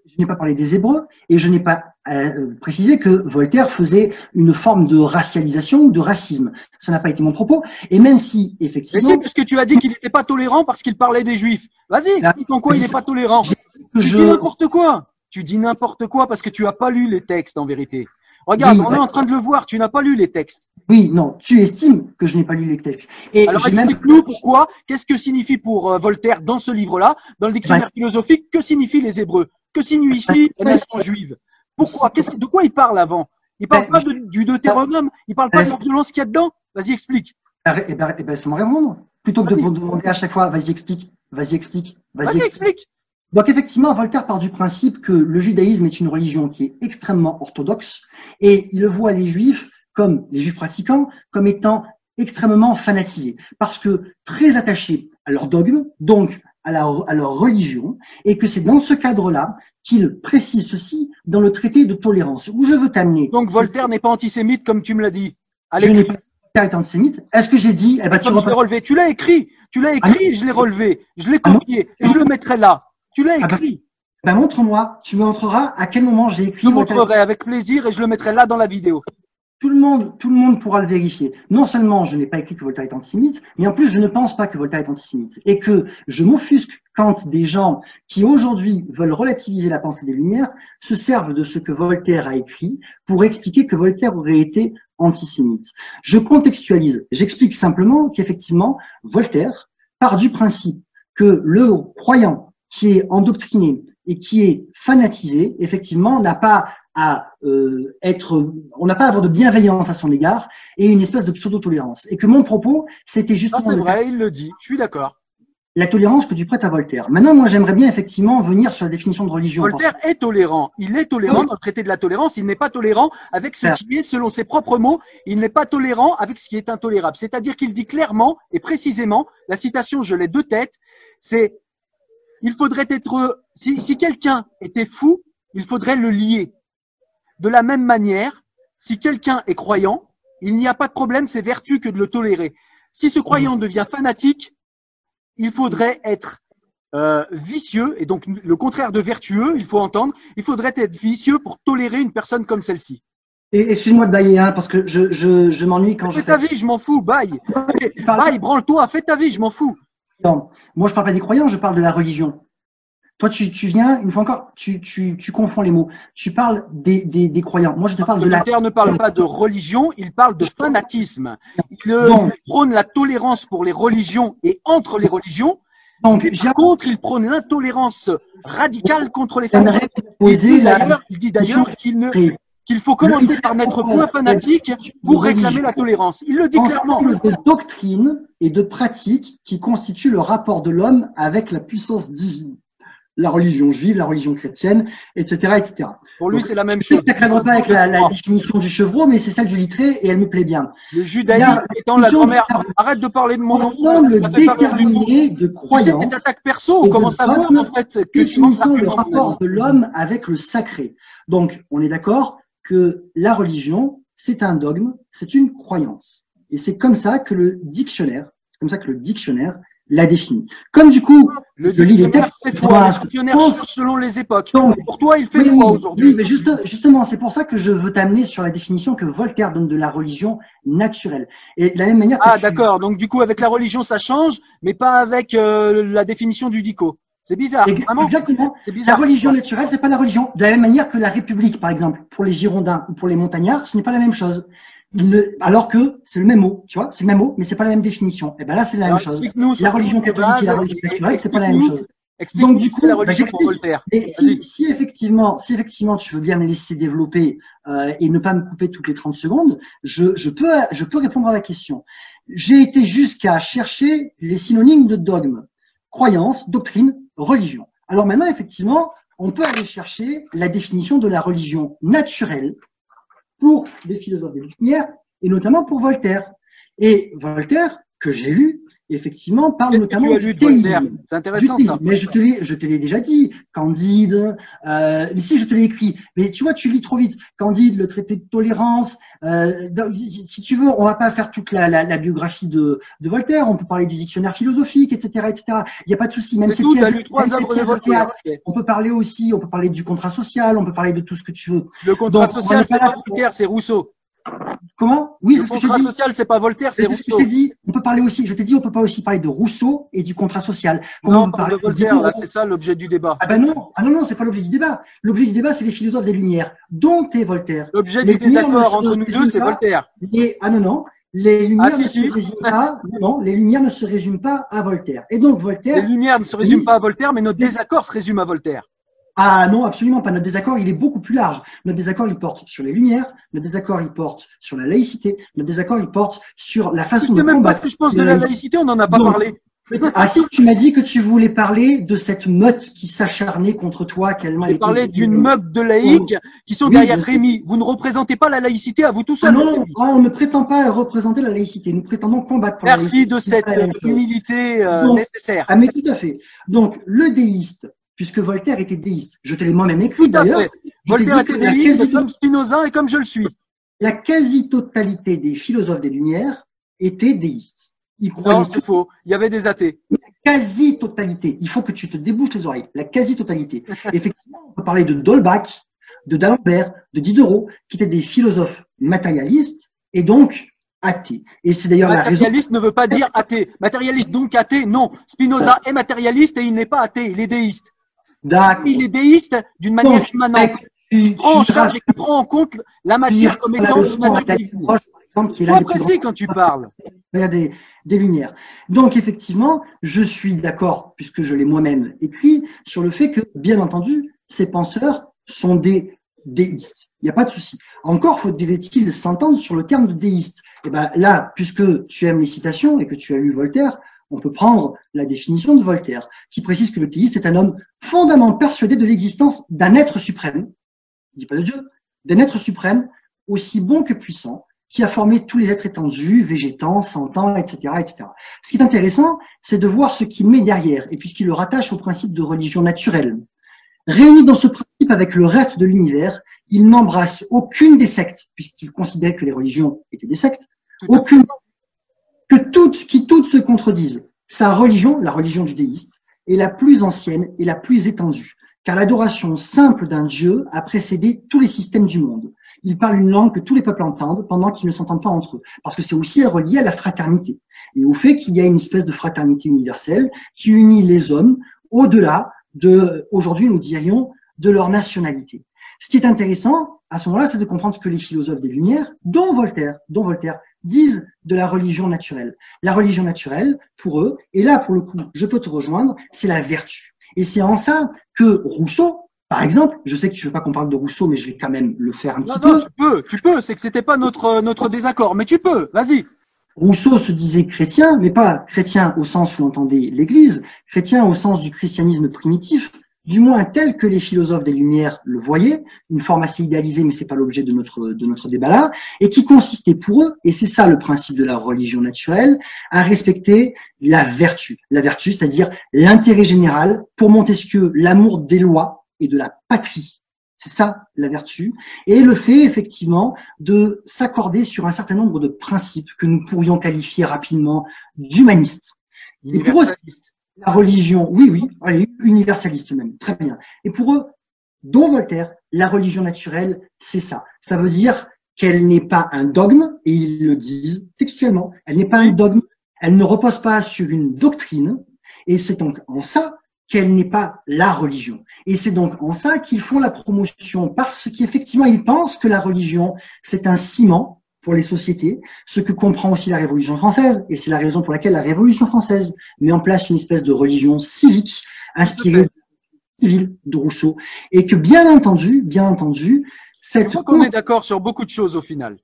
je n'ai pas parlé des Hébreux et je n'ai pas euh, précisé que Voltaire faisait une forme de racialisation ou de racisme. Ça n'a pas été mon propos. Et même si, effectivement... Mais c'est parce que tu as dit qu'il n'était pas tolérant parce qu'il parlait des Juifs. Vas-y, explique en quoi il n'est pas tolérant. Tu dis n'importe quoi. Tu dis n'importe quoi parce que tu n'as pas lu les textes en vérité. Regarde, on est en train de le voir, tu n'as pas lu les textes. Oui, non, tu estimes que je n'ai pas lu les textes. Et Alors explique-nous pourquoi, qu'est-ce que signifie pour euh, Voltaire dans ce livre-là, dans le dictionnaire philosophique, que signifient les Hébreux? Que signifie la nation juive. Pourquoi? De quoi il parle avant? Il parle pas du Deutéronome, il parle pas de la violence qu'il y a dedans? Vas-y, explique. Eh ben, eh ben, c'est mon répondre. Plutôt que de demander à chaque fois, vas-y, explique, vas-y, explique, vas-y, explique. Donc effectivement, Voltaire part du principe que le judaïsme est une religion qui est extrêmement orthodoxe et il voit les juifs comme les juifs pratiquants comme étant extrêmement fanatisés. Parce que très attachés à leur dogme, donc à, à leur religion, et que c'est dans ce cadre-là qu'il précise ceci dans le traité de tolérance où je veux t'amener. Donc Voltaire n'est pas antisémite comme tu me l'as dit. Allez, je n'ai pas antisémite. Est-ce que j'ai dit eh ben, tu, relevé. tu l'as écrit, tu l'as ah écrit, je l'ai relevé, je l'ai copié et je le mettrai là. Tu l'as ah bah, écrit. ben, montre-moi. Tu me montreras à quel moment j'ai écrit. Je le montrerai avec plaisir et je le mettrai là dans la vidéo. Tout le monde, pourra le vérifier. Non seulement je n'ai pas écrit que Voltaire est antisémite, mais en plus je ne pense pas que Voltaire est antisémite et que je m'offusque quand des gens qui aujourd'hui veulent relativiser la pensée des Lumières se servent de ce que Voltaire a écrit pour expliquer que Voltaire aurait été antisémite. Je contextualise. J'explique simplement qu'effectivement Voltaire part du principe que le croyant qui est endoctriné et qui est fanatisé, effectivement, n'a pas à euh, être, on n'a pas à avoir de bienveillance à son égard et une espèce de pseudo-tolérance. Et que mon propos, c'était justement. c'est vrai, il le dit. Je suis d'accord. La tolérance que tu prêtes à Voltaire. Maintenant, moi, j'aimerais bien effectivement venir sur la définition de religion. Voltaire est tolérant. Il est tolérant dans le traité de la tolérance. Il n'est pas tolérant avec ce qui est, selon ses propres mots, il n'est pas tolérant avec ce qui est intolérable. C'est-à-dire qu'il dit clairement et précisément, la citation, je l'ai de tête, c'est il faudrait être, si, si quelqu'un était fou, il faudrait le lier. De la même manière, si quelqu'un est croyant, il n'y a pas de problème, c'est vertu que de le tolérer. Si ce croyant devient fanatique, il faudrait être euh, vicieux, et donc le contraire de vertueux, il faut entendre, il faudrait être vicieux pour tolérer une personne comme celle-ci. Et excuse-moi de bailler, hein, parce que je, je, je m'ennuie quand fais je fais ta vie, je m'en fous, baille. Baille, branle-toi, fais ta vie, je m'en fous. Non, moi je parle pas des croyants, je parle de la religion. Toi, tu, tu viens, une fois encore, tu, tu, tu confonds les mots. Tu parles des, des, des croyants. Moi, je te parle de la. Luther ne parle pas de religion, il parle de fanatisme. Il prône la tolérance pour les religions et entre les religions. Donc, Par contre, il prône l'intolérance radicale contre les fanatiques. Il dit la d'ailleurs- il dit d'ailleurs qu'il ne qu'il faut commencer par n'être point fanatique pour réclamer la tolérance. Il le dit clairement. de doctrines et de pratiques qui constituent le rapport de l'homme avec la puissance divine. La religion juive, la religion chrétienne, etc., etc. Pour lui, c'est la même Je chose. ça ne pas avec la, la définition du chevreau, mais c'est celle du littré et elle me plaît bien. Le judaïsme étant la grand-mère. Arrête de parler de mon nom. Ensemble déterminé de croyances tes attaques perso, bonnes en fait que définissant le rapport de l'homme avec le sacré. Donc, on est d'accord que la religion, c'est un dogme, c'est une croyance. Et c'est comme ça que le dictionnaire, c'est comme ça que le dictionnaire l'a défini. Comme du coup, Le je lis les textes, vois Le dictionnaire selon les époques. Donc, Pour toi, il fait oui, oui, aujourd'hui. oui, mais juste- justement, c'est pour ça que je veux t'amener sur la définition que Voltaire donne de la religion naturelle. Et de la même manière que Ah, tu- d'accord. Donc, du coup, avec la religion, ça change, mais pas avec euh, la définition du dico. C'est bizarre. Vraiment, Exactement. c'est La bizarre. religion naturelle, c'est pas la religion. De la même manière que la République, par exemple, pour les Girondins ou pour les Montagnards, ce n'est pas la même chose. Alors que c'est le même mot, tu vois, c'est le même mot, mais c'est pas la même définition. Et ben là, c'est la Alors, même chose. explique-nous La religion catholique et la religion naturelle, c'est pas la même chose. Donc, du coup, la bah, religion pour. Voltaire. Et si, si effectivement, si effectivement tu veux bien me laisser développer euh, et ne pas me couper toutes les 30 secondes, je, je peux je peux répondre à la question. J'ai été jusqu'à chercher les synonymes de dogme, croyance, doctrine, religion. Alors maintenant, effectivement, on peut aller chercher la définition de la religion naturelle pour les philosophes des Lumières et notamment pour Voltaire. Et Voltaire, que j'ai lu, effectivement, parle notamment tu as du théisme. C'est intéressant ça. Mais je te l'ai, je te l'ai déjà dit. Candide, euh, ici je te l'ai écrit. Mais tu vois, tu lis trop vite. Candide, le traité de tolérance. Euh, dans- si si tu veux, on va pas faire toute la, la, la biographie de, de Voltaire. On peut parler du dictionnaire philosophique, etc., etc. Il n'y a pas de souci. Même tout, pièces, t'as lu trois œuvres de Voltaire. On peut parler aussi, on peut parler du contrat social, on peut parler de tout ce que tu veux. Le contrat Donc, social, c'est Voltaire, c'est Rousseau. Comment? Oui, c'est Le ce que je t'ai contrat dit. social, c'est pas Voltaire, c'est je Rousseau. dit. On peut parler aussi. Je t'ai dit, on peut pas aussi parler de Rousseau et du contrat social. Comment Non, on parle de Voltaire, c'est ça l'objet du débat. Ah ben non, ah non, non, c'est pas l'objet du débat. L'objet du débat, c'est les philosophes des Lumières, dont est Voltaire? L'objet Les du désaccord entre nous deux, c'est Voltaire. Les, ah non, non, les Lumières Ah, si, ne si. se résument pas. Non, les Lumières ne se résument pas à Voltaire. Et donc Les Voltaire. Lumières ne se résument Oui. pas à Voltaire, mais notre désaccord se résume à Voltaire. Ah non, absolument pas. Notre désaccord, il est beaucoup plus large. Notre désaccord, il porte sur les Lumières. Notre désaccord, il porte sur la laïcité. Notre désaccord, il porte sur la façon de même pas combattre. ce que je pense de la laïcité, on n'en a pas parlé. Ah si, tu m'as dit que tu voulais parler de cette meute qui s'acharnait contre toi, tellement J'ai elle parlé d'une meute de laïcs qui sont Oui, derrière. Rémi. Vous ne représentez pas la laïcité à vous tout Ah seul. non, ah, on ne prétend pas représenter la laïcité. Nous prétendons combattre pour la Merci laïcité. de cette la humilité euh, Donc, nécessaire. Ah mais tout à fait. Donc le déiste, puisque Voltaire était déiste, je te l'ai moi-même écrit d'ailleurs. Voltaire était la déiste quasi- comme Spinoza et comme je le suis. La quasi-totalité des philosophes des Lumières étaient déistes. Ils Non, c'est faux. Il y avait des athées. quasi-totalité. Il faut que tu te débouches les oreilles. La quasi-totalité. Effectivement, on peut parler de Dolbach, de D'Alembert, de Diderot, qui étaient des philosophes matérialistes et donc athées. Et c'est d'ailleurs la raison. Matérialiste ne veut pas dire athée. Matérialiste donc athée, non. Spinoza est matérialiste et il n'est pas athée, il est déiste. D'accord. Il est déiste d'une manière Donc, immanente. tu, Il prend en charge et qui prend en compte la matière comme étant une matière. Sois précis quand tu parles. il y a des, des lumières. Donc effectivement, je suis d'accord, puisque je l'ai moi-même écrit, sur le fait que, bien entendu, ces penseurs sont des déiste. Il n'y a pas de souci. Encore faut-il s'entendre sur le terme de déiste. Et eh ben là, puisque tu aimes les citations et que tu as lu Voltaire, on peut prendre la définition de Voltaire, qui précise que le théiste est un homme fondamentalement persuadé de l'existence d'un être suprême, il dit pas de Dieu, d'un être suprême aussi bon que puissant, qui a formé tous les êtres étendus, végétants, sentants, etc., etc. Ce qui est intéressant, c'est de voir ce qu'il met derrière, et puisqu'il le rattache au principe de religion naturelle. Réuni dans ce principe avec le reste de l'univers, il n'embrasse aucune des sectes, puisqu'il considérait que les religions étaient des sectes, aucune, que toutes, qui toutes se contredisent. Sa religion, la religion du déiste, est la plus ancienne et la plus étendue, car l'adoration simple d'un Dieu a précédé tous les systèmes du monde. Il parle une langue que tous les peuples entendent pendant qu'ils ne s'entendent pas entre eux, parce que c'est aussi relié à la fraternité et au fait qu'il y a une espèce de fraternité universelle qui unit les hommes au-delà de, aujourd'hui nous dirions, de leur nationalité. Ce qui est intéressant à ce moment-là, c'est de comprendre ce que les philosophes des Lumières, dont Voltaire, dont Voltaire, disent de la religion naturelle. La religion naturelle, pour eux, et là pour le coup, je peux te rejoindre, c'est la vertu. Et c'est en ça que Rousseau, par exemple, je sais que tu veux pas qu'on parle de Rousseau, mais je vais quand même le faire un petit peu. Tu peux, tu peux. C'est que c'était pas notre notre désaccord, mais tu peux. Vas-y. Rousseau se disait chrétien, mais pas chrétien au sens où on entendait l'Église, chrétien au sens du christianisme primitif, du moins tel que les philosophes des Lumières le voyaient, une forme assez idéalisée, mais c'est pas l'objet de notre de notre débat là, et qui consistait pour eux, et c'est ça le principe de la religion naturelle, à respecter la vertu, la vertu, c'est-à-dire l'intérêt général. Pour Montesquieu, l'amour des lois et de la patrie. C'est ça la vertu. Et le fait effectivement de s'accorder sur un certain nombre de principes que nous pourrions qualifier rapidement d'humanistes. La religion, oui, oui, allez, universaliste même, très bien. Et pour eux, dont Voltaire, la religion naturelle, c'est ça. Ça veut dire qu'elle n'est pas un dogme, et ils le disent textuellement, elle n'est pas un dogme, elle ne repose pas sur une doctrine, et c'est donc en ça qu'elle n'est pas la religion. Et c'est donc en ça qu'ils font la promotion, parce qu'effectivement, ils pensent que la religion, c'est un ciment pour les sociétés, ce que comprend aussi la Révolution française, et c'est la raison pour laquelle la Révolution française met en place une espèce de religion civique inspirée civile de Rousseau, et que bien entendu, bien entendu, cette... On est d'accord sur beaucoup de choses au final.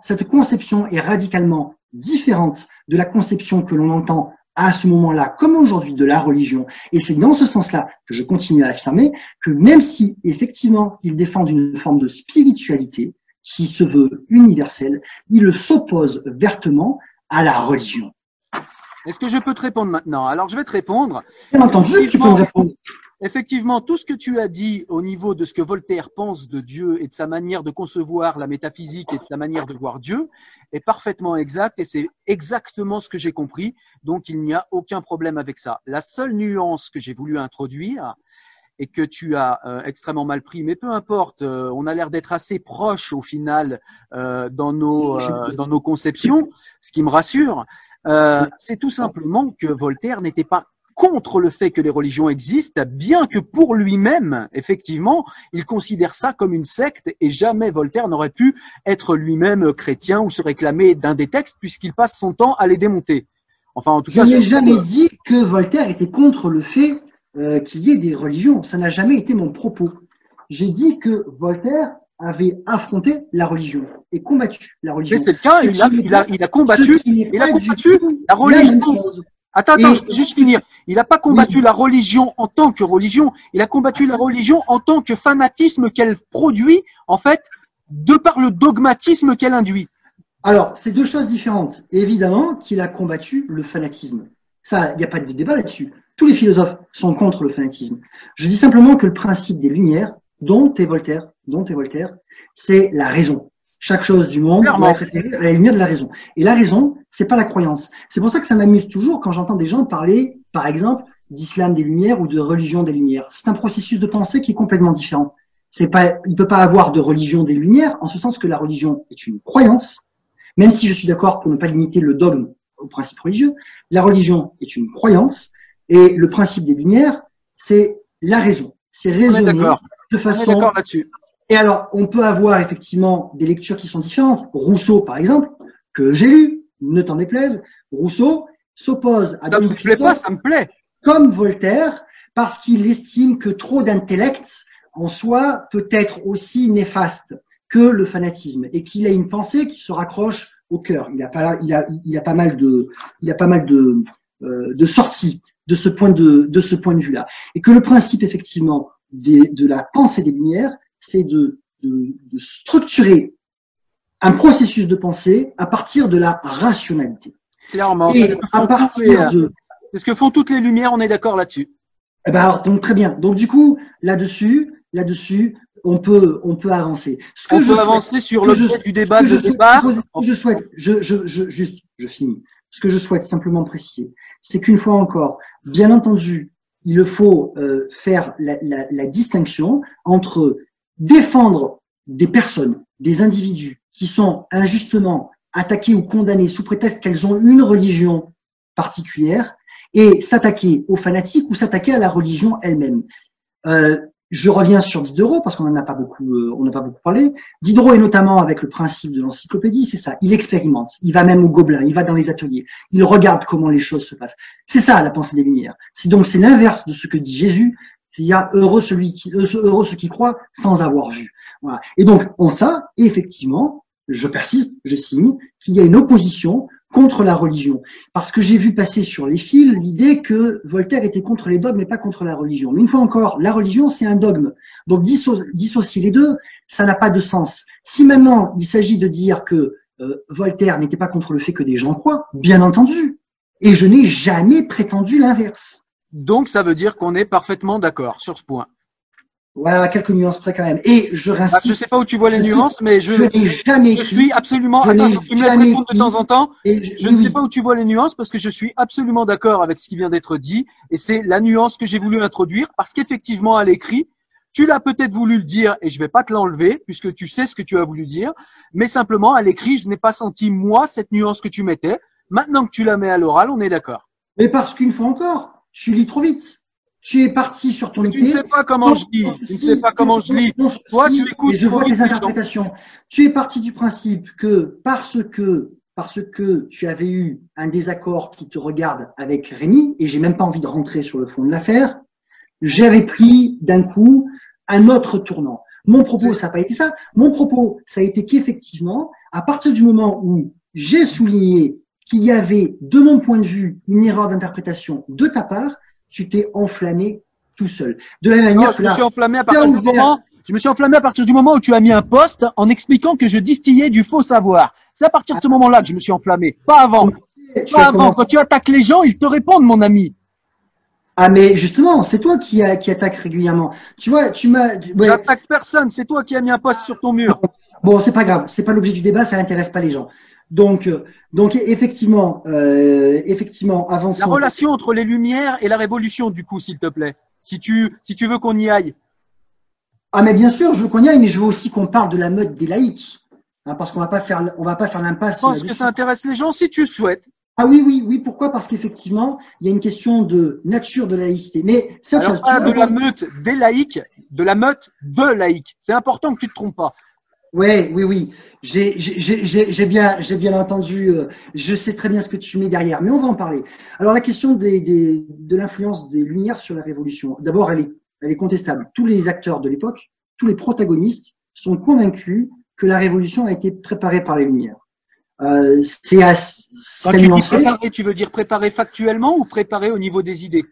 Cette conception est radicalement différente de la conception que l'on entend à ce moment-là, comme aujourd'hui, de la religion. Et c'est dans ce sens-là que je continue à affirmer que même si effectivement ils défendent une forme de spiritualité qui se veut universelle, ils s'opposent vertement à la religion. Est-ce que je peux te répondre maintenant? Alors je vais te répondre. Bien entendu, tu peux me répondre. Effectivement, tout ce que tu as dit au niveau de ce que Voltaire pense de Dieu et de sa manière de concevoir la métaphysique et de sa manière de voir Dieu est parfaitement exact et c'est exactement ce que j'ai compris. Donc, il n'y a aucun problème avec ça. La seule nuance que j'ai voulu introduire et que tu as euh, extrêmement mal pris, mais peu importe, euh, on a l'air d'être assez proche au final euh, dans nos dans nos conceptions, ce qui me rassure. c'est tout simplement que Voltaire n'était pas contre le fait que les religions existent, bien que pour lui-même, effectivement, il considère ça comme une secte et jamais Voltaire n'aurait pu être lui-même chrétien ou se réclamer d'un des textes puisqu'il passe son temps à les démonter. Enfin, en tout cas, je n'ai jamais dit que Voltaire était contre le fait euh, qu'il y ait des religions. Ça n'a jamais été mon propos. J'ai dit que Voltaire avait affronté la religion et combattu la religion. Mais c'est le cas, il a, il, a, il a, combattu, il a combattu la religion. Attends, attends, juste finir. Il n'a pas combattu la religion en tant que religion, il a combattu la religion en tant que fanatisme qu'elle produit, en fait, de par le dogmatisme qu'elle induit. Alors, c'est deux choses différentes. Évidemment qu'il a combattu le fanatisme. Ça, il n'y a pas de débat là-dessus. Tous les philosophes sont contre le fanatisme. Je dis simplement que le principe des Lumières, dont est Voltaire, dont est Voltaire, c'est la raison. Chaque chose du monde doit être à la lumière de la raison. Et la raison, c'est pas la croyance. C'est pour ça que ça m'amuse toujours quand j'entends des gens parler, par exemple, d'islam des Lumières ou de religion des Lumières. C'est un processus de pensée qui est complètement différent. C'est pas, il peut pas avoir de religion des Lumières en ce sens que la religion est une croyance, même si je suis d'accord pour ne pas limiter le dogme au principe religieux. La religion est une croyance et le principe des Lumières, c'est la raison. C'est raisonner de façon là-dessus. Et alors, on peut avoir effectivement des lectures qui sont différentes. Rousseau, par exemple, que j'ai lu, ne t'en déplaise, Rousseau s'oppose à Ça me plaît pas, ça me plaît. Comme Voltaire, parce qu'il estime que trop d'intellect en soi peut être aussi néfaste que le fanatisme et qu'il a une pensée qui se raccroche au cœur. Il a pas, il a, il a pas mal de, il a pas mal de, euh, de sorties de ce point de, de ce point de vue-là. Et que le principe effectivement des, de la pensée des Lumières, c'est de, de, de structurer un processus de pensée à partir de la rationalité. Clairement. Et à partir de, c'est ce que font toutes les lumières, on est d'accord là-dessus. eh ben alors, donc très bien. Donc du coup, là-dessus, là-dessus, on peut, on peut avancer. Ce On je peut souhaite- avancer sur que l'objet je- du débat que de je départ. que je souhaite, je, je, je, juste, je finis. Ce que je souhaite simplement préciser, c'est qu'une fois encore, bien entendu, il faut euh, faire la, distinction entre défendre des personnes, des individus qui sont injustement attaqués ou condamnés sous prétexte qu'elles ont une religion particulière et s'attaquer aux fanatiques ou s'attaquer à la religion elle-même. Euh, je reviens sur Diderot parce qu'on n'en a pas beaucoup, euh, on n'a pas beaucoup parlé. Diderot est notamment avec le principe de l'encyclopédie, c'est ça. Il expérimente, il va même au Gobelin, il va dans les ateliers, il regarde comment les choses se passent. C'est ça la pensée des Lumières. C'est donc c'est l'inverse de ce que dit Jésus. Il y a heureux celui qui, euh, heureux ceux qui croient sans avoir vu. Voilà. Et donc en ça, effectivement, je persiste, je signe qu'il y a une opposition contre la religion. Parce que j'ai vu passer sur les fils l'idée que Voltaire était contre les dogmes et pas contre la religion. Mais une fois encore, la religion, c'est un dogme. Donc disso- dissocier les deux, ça n'a pas de sens. Si maintenant il s'agit de dire que euh, Voltaire n'était pas contre le fait que des gens croient, bien entendu. Et je n'ai jamais prétendu l'inverse. Donc, ça veut dire qu'on est parfaitement d'accord sur ce point. Voilà, quelques nuances près quand même. Et je Ah, je rinsiste, sais pas où tu vois les nuances, mais je, je jamais je suis absolument. je Attends, tu me laisses répondre de temps en temps. et Je oui, ne sais pas où tu vois les nuances parce que je suis absolument d'accord avec ce qui vient d'être dit et c'est la nuance que j'ai voulu introduire parce qu'effectivement à l'écrit, tu l'as peut-être voulu le dire et je vais pas te l'enlever puisque tu sais ce que tu as voulu dire, mais simplement à l'écrit, je n'ai pas senti moi cette nuance que tu mettais. Maintenant que tu la mets à l'oral, on est d'accord. Mais parce qu'une fois encore, tu lis trop vite. Tu es parti sur ton Tu ne sais pas comment je lis, tu ne sais pas comment je lis. Toi, tu écoutes Et je vois les interprétations. Tu es parti du principe que parce que parce que tu avais eu un désaccord qui te regarde avec Rémi, et j'ai même pas envie de rentrer sur le fond de l'affaire, j'avais pris d'un coup un autre tournant. Mon propos, ça n'a pas été ça. Mon propos, ça a été qu'effectivement, à partir du moment où j'ai souligné qu'il y avait, de mon point de vue, une erreur d'interprétation de ta part, tu t'es enflammé tout seul. De la même manière je que me suis enflammé à partir du moment. Je me suis enflammé à partir du moment où tu as mis un post en expliquant que je distillais du faux savoir. C'est à partir de ce moment-là que je me suis enflammé, pas avant. tu Pas as avant. Quand tu attaques les gens, ils te répondent, mon ami. Ah mais justement, c'est toi qui, a- qui attaque régulièrement. Tu vois, tu m'as. ouais. J'attaque personne. C'est toi qui as mis un post sur ton mur. Bon, c'est pas grave, c'est pas l'objet du débat, ça n'intéresse pas les gens. Donc, euh, donc effectivement, euh, effectivement, La avançons. relation entre les Lumières et la Révolution, du coup, s'il te plaît. Si tu, si tu veux qu'on y aille. Ah mais bien sûr, je veux qu'on y aille, mais je veux aussi qu'on parle de la mode des laïcs, Hein, parce qu'on va pas faire, on va pas faire l'impasse. Je pense que ça intéresse les gens si tu souhaites. Ah oui, oui, oui. Pourquoi? Parce qu'effectivement, il y a une question de nature de la laïcité. Mais c'est autre Alors, chose. pas de vois, la meute des laïcs, de la meute de laïcs. C'est important que tu te trompes pas. Ouais, oui, oui. J'ai, bien, bien entendu. euh, je sais très bien ce que tu mets derrière, mais on va en parler. Alors la question des, des, de l'influence des Lumières sur la Révolution. D'abord, elle est, elle est contestable. Tous les acteurs de l'époque, tous les protagonistes sont convaincus que la Révolution a été préparée par les Lumières. Euh, c'est Quand c'est tu dis préparer, tu veux dire préparer factuellement ou préparer au niveau des idées?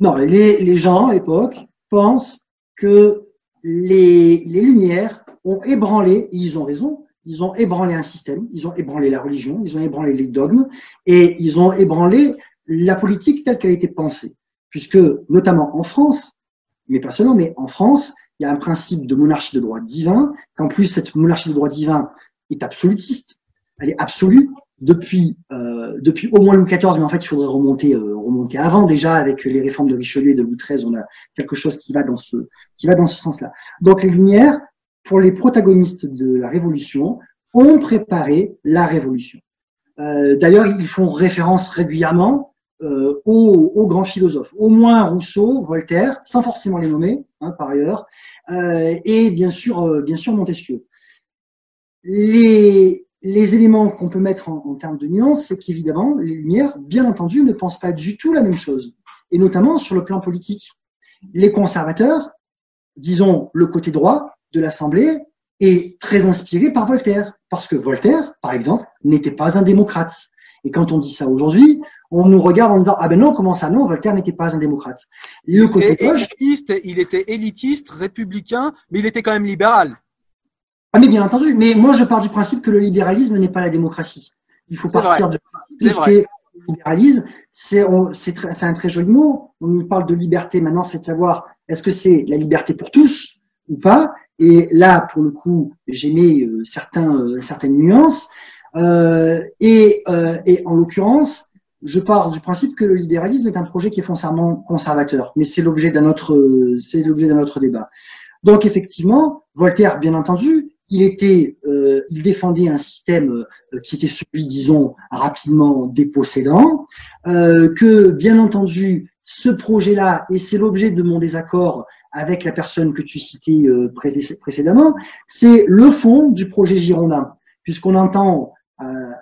Non, les, les gens à l'époque pensent que les, les Lumières ont ébranlé, et ils ont raison, ils ont ébranlé un système, ils ont ébranlé la religion, ils ont ébranlé les dogmes, et ils ont ébranlé la politique telle qu'elle été pensée. Puisque, notamment en France, mais pas seulement, mais en France, il y a un principe de monarchie de droit divin, qu'en plus cette monarchie de droit divin est absolutiste, elle est absolue depuis euh, depuis au moins Louis XIV, mais en fait il faudrait remonter euh, remonter avant déjà avec les réformes de Richelieu et de Louis XIII, on a quelque chose qui va dans ce qui va dans ce sens-là. Donc les Lumières, pour les protagonistes de la Révolution, ont préparé la Révolution. Euh, D'ailleurs, ils font référence régulièrement euh, aux, aux grands philosophes, au moins Rousseau, Voltaire, sans forcément les nommer hein, par ailleurs, euh, et bien sûr, euh, bien sûr Montesquieu. Les, les éléments qu'on peut mettre en, en termes de nuances, c'est qu'évidemment, les Lumières, bien entendu, ne pensent pas du tout la même chose, et notamment sur le plan politique. Les conservateurs disons, le côté droit de l'Assemblée est très inspiré par Voltaire. Parce que Voltaire, par exemple, n'était pas un démocrate. Et quand on dit ça aujourd'hui, on nous regarde en disant ah ben non comment ça non Voltaire n'était pas un démocrate. Le côté gauche, élitiste, il était élitiste, républicain, mais il était quand même libéral. Ah mais bien entendu, mais moi je pars du principe que le libéralisme n'est pas la démocratie. Il faut partir de le libéralisme, c'est c'est un très joli mot. On nous parle de liberté maintenant, c'est de savoir est-ce que c'est la liberté pour tous ou pas? Et là, pour le coup, j'aimais euh, certains euh, certaines nuances. Euh, et, et en l'occurrence, je pars du principe que le libéralisme est un projet qui est foncièrement conservateur, mais c'est l'objet d'un autre, c'est l'objet d'un autre débat. Donc effectivement, Voltaire, bien entendu, il était, euh, il défendait un système qui était celui, disons, rapidement dépossédant, euh, que bien entendu, ce projet-là, et c'est l'objet de mon désaccord avec la personne que tu citais euh, précédemment, c'est le fond du projet girondin, puisqu'on entend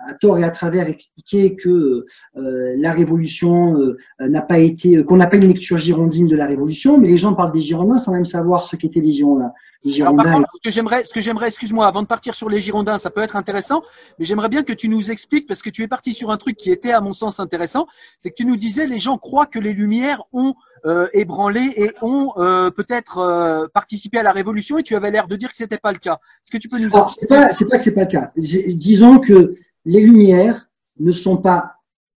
à tort et à travers expliquer que euh, la révolution euh, n'a pas été, qu'on n'a pas une lecture girondine de la révolution, mais les gens parlent des Girondins sans même savoir ce qu'étaient les Girondins. Les Girondins ce que j'aimerais, ce que j'aimerais, excuse-moi, avant de partir sur les Girondins, ça peut être intéressant, mais j'aimerais bien que tu nous expliques parce que tu es parti sur un truc qui était à mon sens intéressant, c'est que tu nous disais les gens croient que les Lumières ont euh, ébranlé et ont euh, peut-être euh, participé à la révolution et tu avais l'air de dire que c'était pas le cas. Est-ce que tu peux nous Alors, c'est pas, c'est pas que c'est pas le cas. Disons que les Lumières ne sont pas,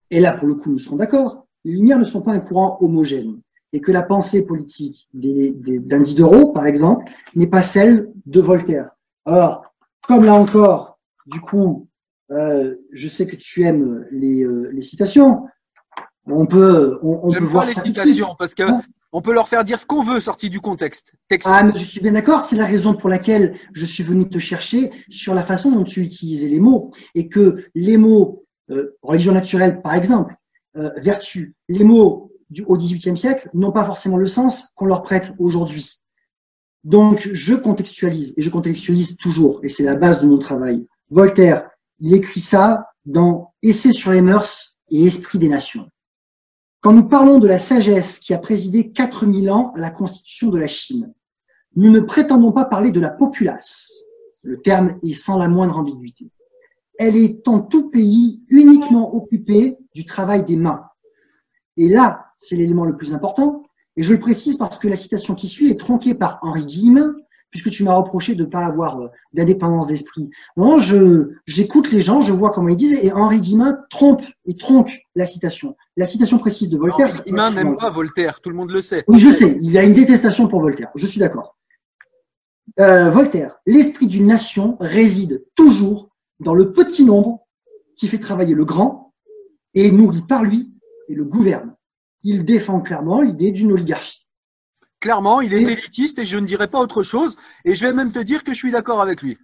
et là pour le coup nous serons d'accord, les Lumières ne sont pas un courant homogène et que la pensée politique d'un Diderot, par exemple, n'est pas celle de Voltaire. Alors, comme là encore, du coup, euh, je sais que tu aimes les, euh, les citations. On peut, on, on peut voir les citations parce que hein on peut leur faire dire ce qu'on veut sorti du contexte. Ah, mais je suis bien d'accord. C'est la raison pour laquelle je suis venu te chercher sur la façon dont tu utilisais les mots et que les mots euh, religion naturelle, par exemple, euh, vertu, les mots du, au XVIIIe siècle n'ont pas forcément le sens qu'on leur prête aujourd'hui. Donc, je contextualise et je contextualise toujours, et c'est la base de mon travail. Voltaire, il écrit ça dans Essai sur les mœurs et Esprit des nations. Quand nous parlons de la sagesse qui a présidé 4000 ans à la constitution de la Chine, nous ne prétendons pas parler de la populace. Le terme est sans la moindre ambiguïté. Elle est en tout pays uniquement occupée du travail des mains. Et là, c'est l'élément le plus important. Et je le précise parce que la citation qui suit est tronquée par Henri Guillemin, puisque tu m'as reproché de ne pas avoir euh, d'indépendance d'esprit. Non, je, j'écoute les gens, je vois comment ils disent, et Henri Guillemin trompe et tronque la citation. La citation précise de Voltaire. Henri Guillemin n'aime pas Voltaire, tout le monde le sait. Oui, je sais, il y a une détestation pour Voltaire, je suis d'accord. Euh, Voltaire, l'esprit d'une nation réside toujours dans le petit nombre qui fait travailler le grand et nourrit par lui et le gouverne. Il défend clairement l'idée d'une oligarchie. Clairement, il est élitiste et je ne dirais pas autre chose. Et je vais même te dire que je suis d'accord avec lui.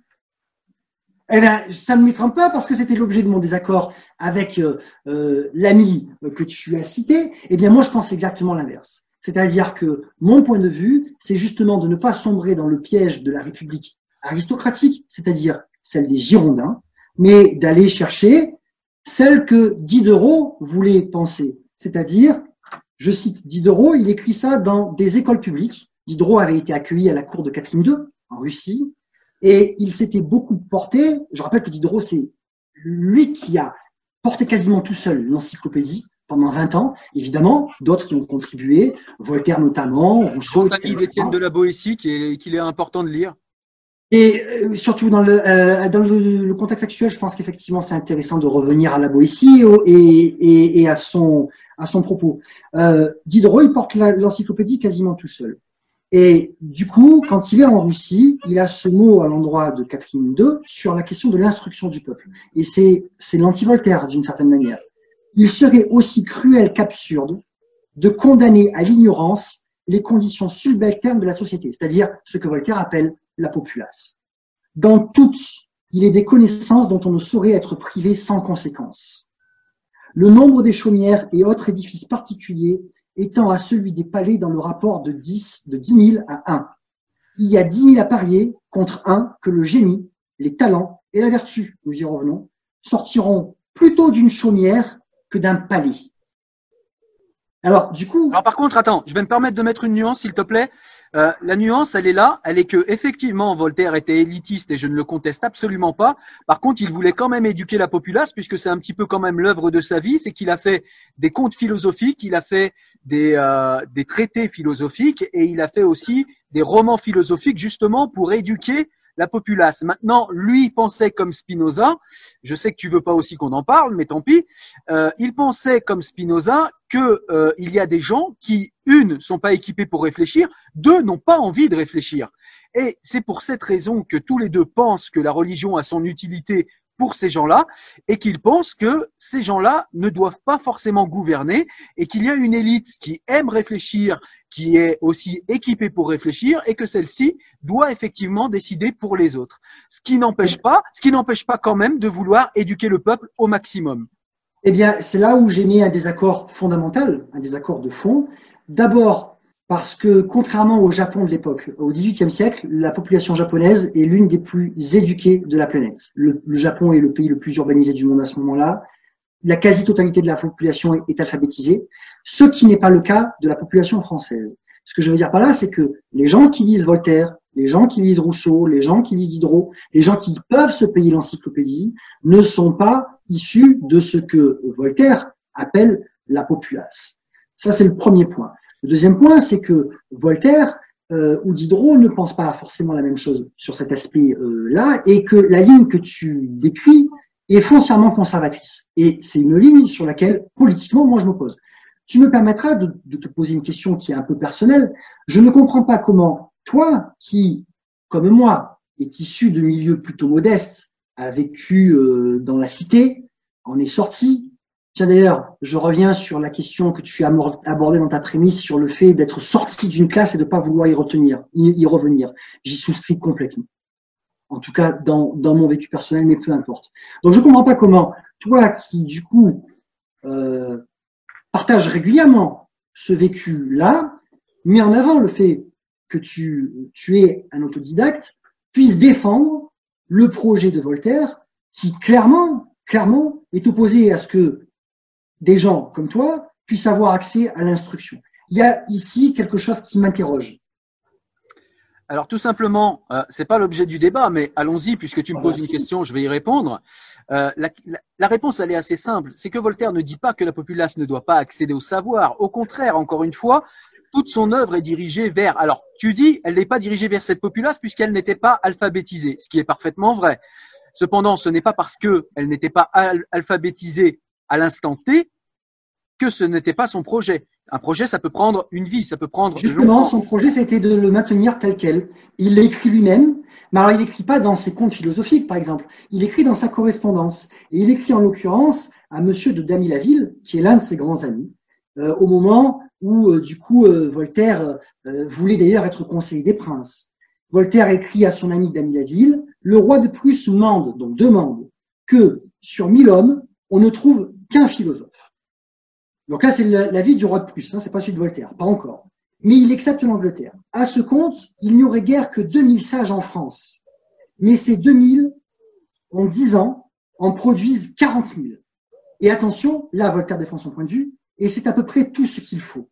Eh bien, ça ne m'étrange pas parce que c'était l'objet de mon désaccord avec euh, euh, l'ami que tu as cité. Eh bien, moi, je pense exactement l'inverse. C'est-à-dire que mon point de vue, c'est justement de ne pas sombrer dans le piège de la République aristocratique, c'est-à-dire celle des Girondins, mais d'aller chercher celle que Diderot voulait penser, c'est-à-dire je cite Diderot, il écrit ça dans des écoles publiques. Diderot avait été accueilli à la cour de Catherine II en Russie et il s'était beaucoup porté. Je rappelle que Diderot, c'est lui qui a porté quasiment tout seul l'encyclopédie pendant 20 ans. Évidemment, d'autres qui ont contribué, Voltaire notamment, Rousseau. Ami d'Étienne de la Boétie, qu'il est, est important de lire. Et euh, surtout dans le, euh, le, contexte actuel, je pense qu'effectivement c'est intéressant de revenir à la Boétie et à son à son propos. Euh, Diderot, il porte l'encyclopédie quasiment tout seul. Et du coup, quand il est en Russie, il a ce mot à l'endroit de Catherine II sur la question de l'instruction du peuple. Et c'est, c'est l'anti-Voltaire d'une certaine manière. Il serait aussi cruel qu'absurde de condamner à l'ignorance les conditions subalternes de la société, c'est-à-dire ce que Voltaire appelle la populace. Dans toutes, il est des connaissances dont on ne saurait être privé sans conséquence le nombre des chaumières et autres édifices particuliers étant à celui des palais dans le rapport de 10, de 10 000 à 1. Il y a 10 000 à parier contre 1 que le génie, les talents et la vertu, nous y revenons, sortiront plutôt d'une chaumière que d'un palais. Alors, du coup. Alors, par contre, attends, je vais me permettre de mettre une nuance, s'il te plaît. Euh, la nuance, elle est là. Elle est que, effectivement, Voltaire était élitiste et je ne le conteste absolument pas. Par contre, il voulait quand même éduquer la populace puisque c'est un petit peu quand même l'œuvre de sa vie. C'est qu'il a fait des contes philosophiques, il a fait des, euh, des traités philosophiques et il a fait aussi des romans philosophiques justement pour éduquer la populace. Maintenant, lui pensait comme Spinoza. Je sais que tu veux pas aussi qu'on en parle, mais tant pis. Euh, il pensait comme Spinoza que euh, il y a des gens qui, une, sont pas équipés pour réfléchir, deux, n'ont pas envie de réfléchir. Et c'est pour cette raison que tous les deux pensent que la religion a son utilité pour ces gens-là et qu'ils pensent que ces gens-là ne doivent pas forcément gouverner et qu'il y a une élite qui aime réfléchir, qui est aussi équipée pour réfléchir et que celle-ci doit effectivement décider pour les autres. Ce qui n'empêche pas, ce qui n'empêche pas quand même de vouloir éduquer le peuple au maximum. Eh bien, c'est là où j'ai mis un désaccord fondamental, un désaccord de fond. D'abord, parce que contrairement au Japon de l'époque, au XVIIIe siècle, la population japonaise est l'une des plus éduquées de la planète. Le, Japon est le pays le plus urbanisé du monde à ce moment-là. La quasi-totalité de la population est, alphabétisée, ce qui n'est pas le cas de la population française. Ce que je veux dire par là, c'est que les gens qui lisent Voltaire, les gens qui lisent Rousseau, les gens qui lisent Diderot, les gens qui peuvent se payer l'encyclopédie, ne sont pas issus de ce que Voltaire appelle la populace. Ça, c'est le premier point. Le deuxième point, c'est que Voltaire euh, ou Diderot ne pensent pas forcément la même chose sur cet aspect-là et que la ligne que tu décris est foncièrement conservatrice. Et c'est une ligne sur laquelle, politiquement, moi, je m'oppose. Tu me permettras de, de, te poser une question qui est un peu personnelle. Je ne comprends pas comment toi, qui, comme moi, est issu de milieux plutôt modestes, a vécu euh, dans la cité, en est sorti, Tiens d'ailleurs, je reviens sur la question que tu as abordée dans ta prémisse sur le fait d'être sorti d'une classe et de ne pas vouloir y retenir, y, revenir. J'y souscris complètement. En tout cas, dans, mon vécu personnel, mais peu importe. Donc je ne comprends pas comment toi qui du coup euh, partage régulièrement ce vécu-là, mets en avant le fait que tu, tu es un autodidacte, puisse défendre le projet de Voltaire qui clairement, clairement est opposé à ce que des gens comme toi puissent avoir accès à l'instruction. Il y a ici quelque chose qui m'interroge. Alors tout simplement, euh, c'est pas l'objet du débat, mais allons-y puisque tu me poses une question, je vais y répondre. Euh, la, la, réponse elle est assez simple, c'est que Voltaire ne dit pas que la populace ne doit pas accéder au savoir. Au contraire, encore une fois, toute son œuvre est dirigée vers. Alors tu dis, elle n'est pas dirigée vers cette populace puisqu'elle n'était pas alphabétisée, ce qui est parfaitement vrai. Cependant, ce n'est pas parce qu'elle n'était pas alphabétisée à l'instant T que ce n'était pas son projet. Un projet, ça peut prendre une vie, ça peut prendre. Justement, son projet, c'était de le maintenir tel quel. Il l'écrit lui-même, mais alors il n'écrit pas dans ses contes philosophiques, par exemple. Il écrit dans sa correspondance. Et il écrit en l'occurrence à Monsieur de Damy-Laville, qui est l'un de ses grands amis, euh, au moment où, euh, du coup, euh, Voltaire voulait d'ailleurs être conseiller des princes. Voltaire écrit à son ami Damy-Laville, le roi de Prusse mande, donc demande, que sur mille hommes, on ne trouve qu'un philosophe. Donc là, c'est la, vie du roi de Prusse, hein, c'est pas celui de Voltaire, pas encore. Mais il accepte l'Angleterre. À ce compte, il n'y aurait guère que 2000 sages en France. Mais ces 2000, en 10 ans, en produisent 40 000. Et attention, là, Voltaire défend son point de vue, et c'est à peu près tout ce qu'il faut.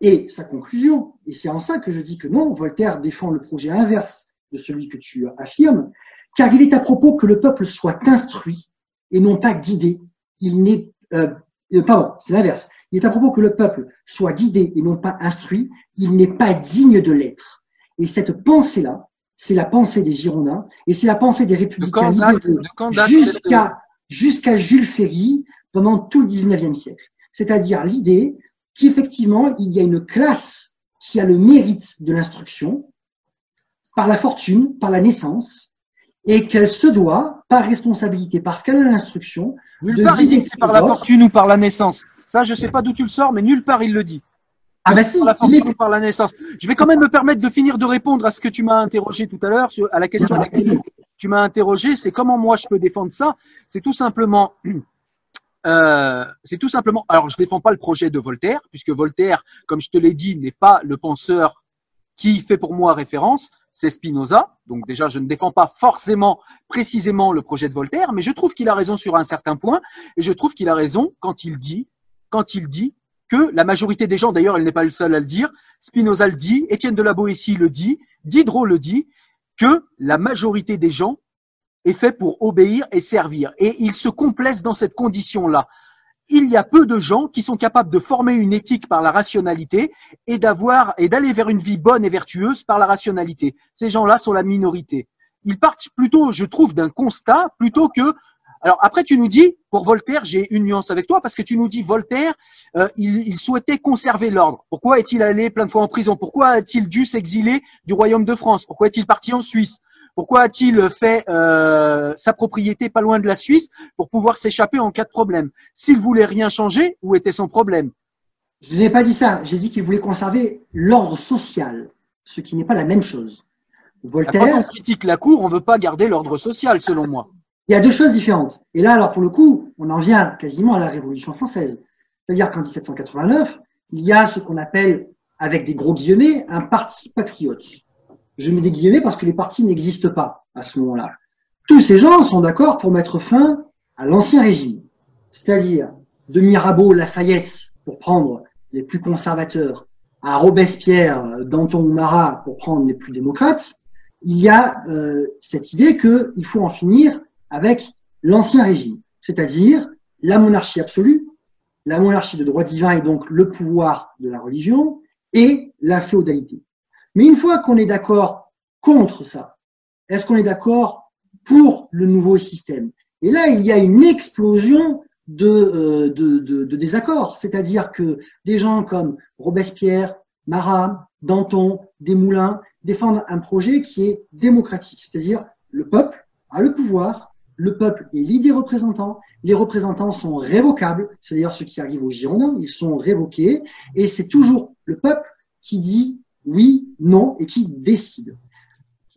Et sa conclusion, et c'est en ça que je dis que non, Voltaire défend le projet inverse de celui que tu affirmes, car il est à propos que le peuple soit instruit et non pas guidé il n'est, euh, euh, pardon, c'est l'inverse. Il est à propos que le peuple soit guidé et non pas instruit, il n'est pas digne de l'être. Et cette pensée-là, c'est la pensée des Girondins et c'est la pensée des républicains jusqu'à jusqu'à Jules Ferry pendant tout le 19e siècle. C'est-à-dire l'idée qu'effectivement, il y a une classe qui a le mérite de l'instruction par la fortune, par la naissance, et qu'elle se doit, par responsabilité, parce qu'elle a l'instruction, Nulle part il dit que c'est par la fortune ou par la naissance. Ça, je sais pas d'où tu le sors, mais nulle part il le dit. Ah bah si, par la fortune ou par la naissance. Je vais quand même me permettre de finir de répondre à ce que tu m'as interrogé tout à l'heure, à la question à laquelle tu m'as interrogé, c'est comment moi je peux défendre ça? C'est tout simplement, euh, c'est tout simplement. Alors, je défends pas le projet de Voltaire, puisque Voltaire, comme je te l'ai dit, n'est pas le penseur qui fait pour moi référence c'est Spinoza. Donc déjà, je ne défends pas forcément précisément le projet de Voltaire, mais je trouve qu'il a raison sur un certain point, et je trouve qu'il a raison quand il dit, quand il dit que la majorité des gens, d'ailleurs, elle n'est pas le seul à le dire, Spinoza le dit, Étienne de la Boétie le dit, Diderot le dit, que la majorité des gens est fait pour obéir et servir. Et il se complaisent dans cette condition-là. Il y a peu de gens qui sont capables de former une éthique par la rationalité et d'avoir et d'aller vers une vie bonne et vertueuse par la rationalité. Ces gens-là sont la minorité. Ils partent plutôt, je trouve, d'un constat plutôt que alors après, tu nous dis, pour Voltaire, j'ai une nuance avec toi, parce que tu nous dis, Voltaire, euh, il, il, souhaitait conserver l'ordre. Pourquoi est-il allé plein de fois en prison? Pourquoi a-t-il dû s'exiler du royaume de France? Pourquoi est-il parti en Suisse? Pourquoi a-t-il fait euh, sa propriété pas loin de la Suisse pour pouvoir s'échapper en cas de problème? S'il voulait rien changer, où était son problème? Je n'ai pas dit ça. J'ai dit qu'il voulait conserver l'ordre social, ce qui n'est pas la même chose. Voltaire. Quand on critique la cour, on ne veut pas garder l'ordre social, selon moi. Il y a deux choses différentes. Et là, alors pour le coup, on en vient quasiment à la Révolution française. C'est-à-dire qu'en 1789, il y a ce qu'on appelle, avec des gros guillemets, un parti patriote. Je mets des parce que les partis n'existent pas à ce moment-là. Tous ces gens sont d'accord pour mettre fin à l'ancien régime. C'est-à-dire de Mirabeau, Lafayette, pour prendre les plus conservateurs, à Robespierre, Danton ou Marat, pour prendre les plus démocrates, il y a euh, cette idée qu'il faut en finir avec l'ancien régime, c'est-à-dire la monarchie absolue, la monarchie de droit divin et donc le pouvoir de la religion, et la féodalité. Mais une fois qu'on est d'accord contre ça, est-ce qu'on est d'accord pour le nouveau système? Et là, il y a une explosion de, euh, de, désaccords, c'est-à-dire que des gens comme Robespierre, Marat, Danton, Desmoulins défendent un projet qui est démocratique, c'est-à-dire le peuple a le pouvoir, le peuple élit des représentants, les représentants sont révocables, c'est-à-dire ceux qui arrivent au Girondins, ils sont révoqués, et c'est toujours le peuple qui dit oui, non, et qui décide.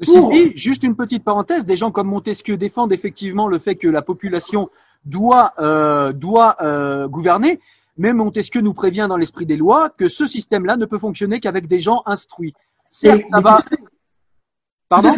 Ceci juste une petite parenthèse, des gens comme Montesquieu défendent effectivement le fait que la population doit, euh, doit euh, gouverner, mais Montesquieu nous prévient dans l'esprit des lois que ce système-là ne peut fonctionner qu'avec des gens instruits. ça va... Pardon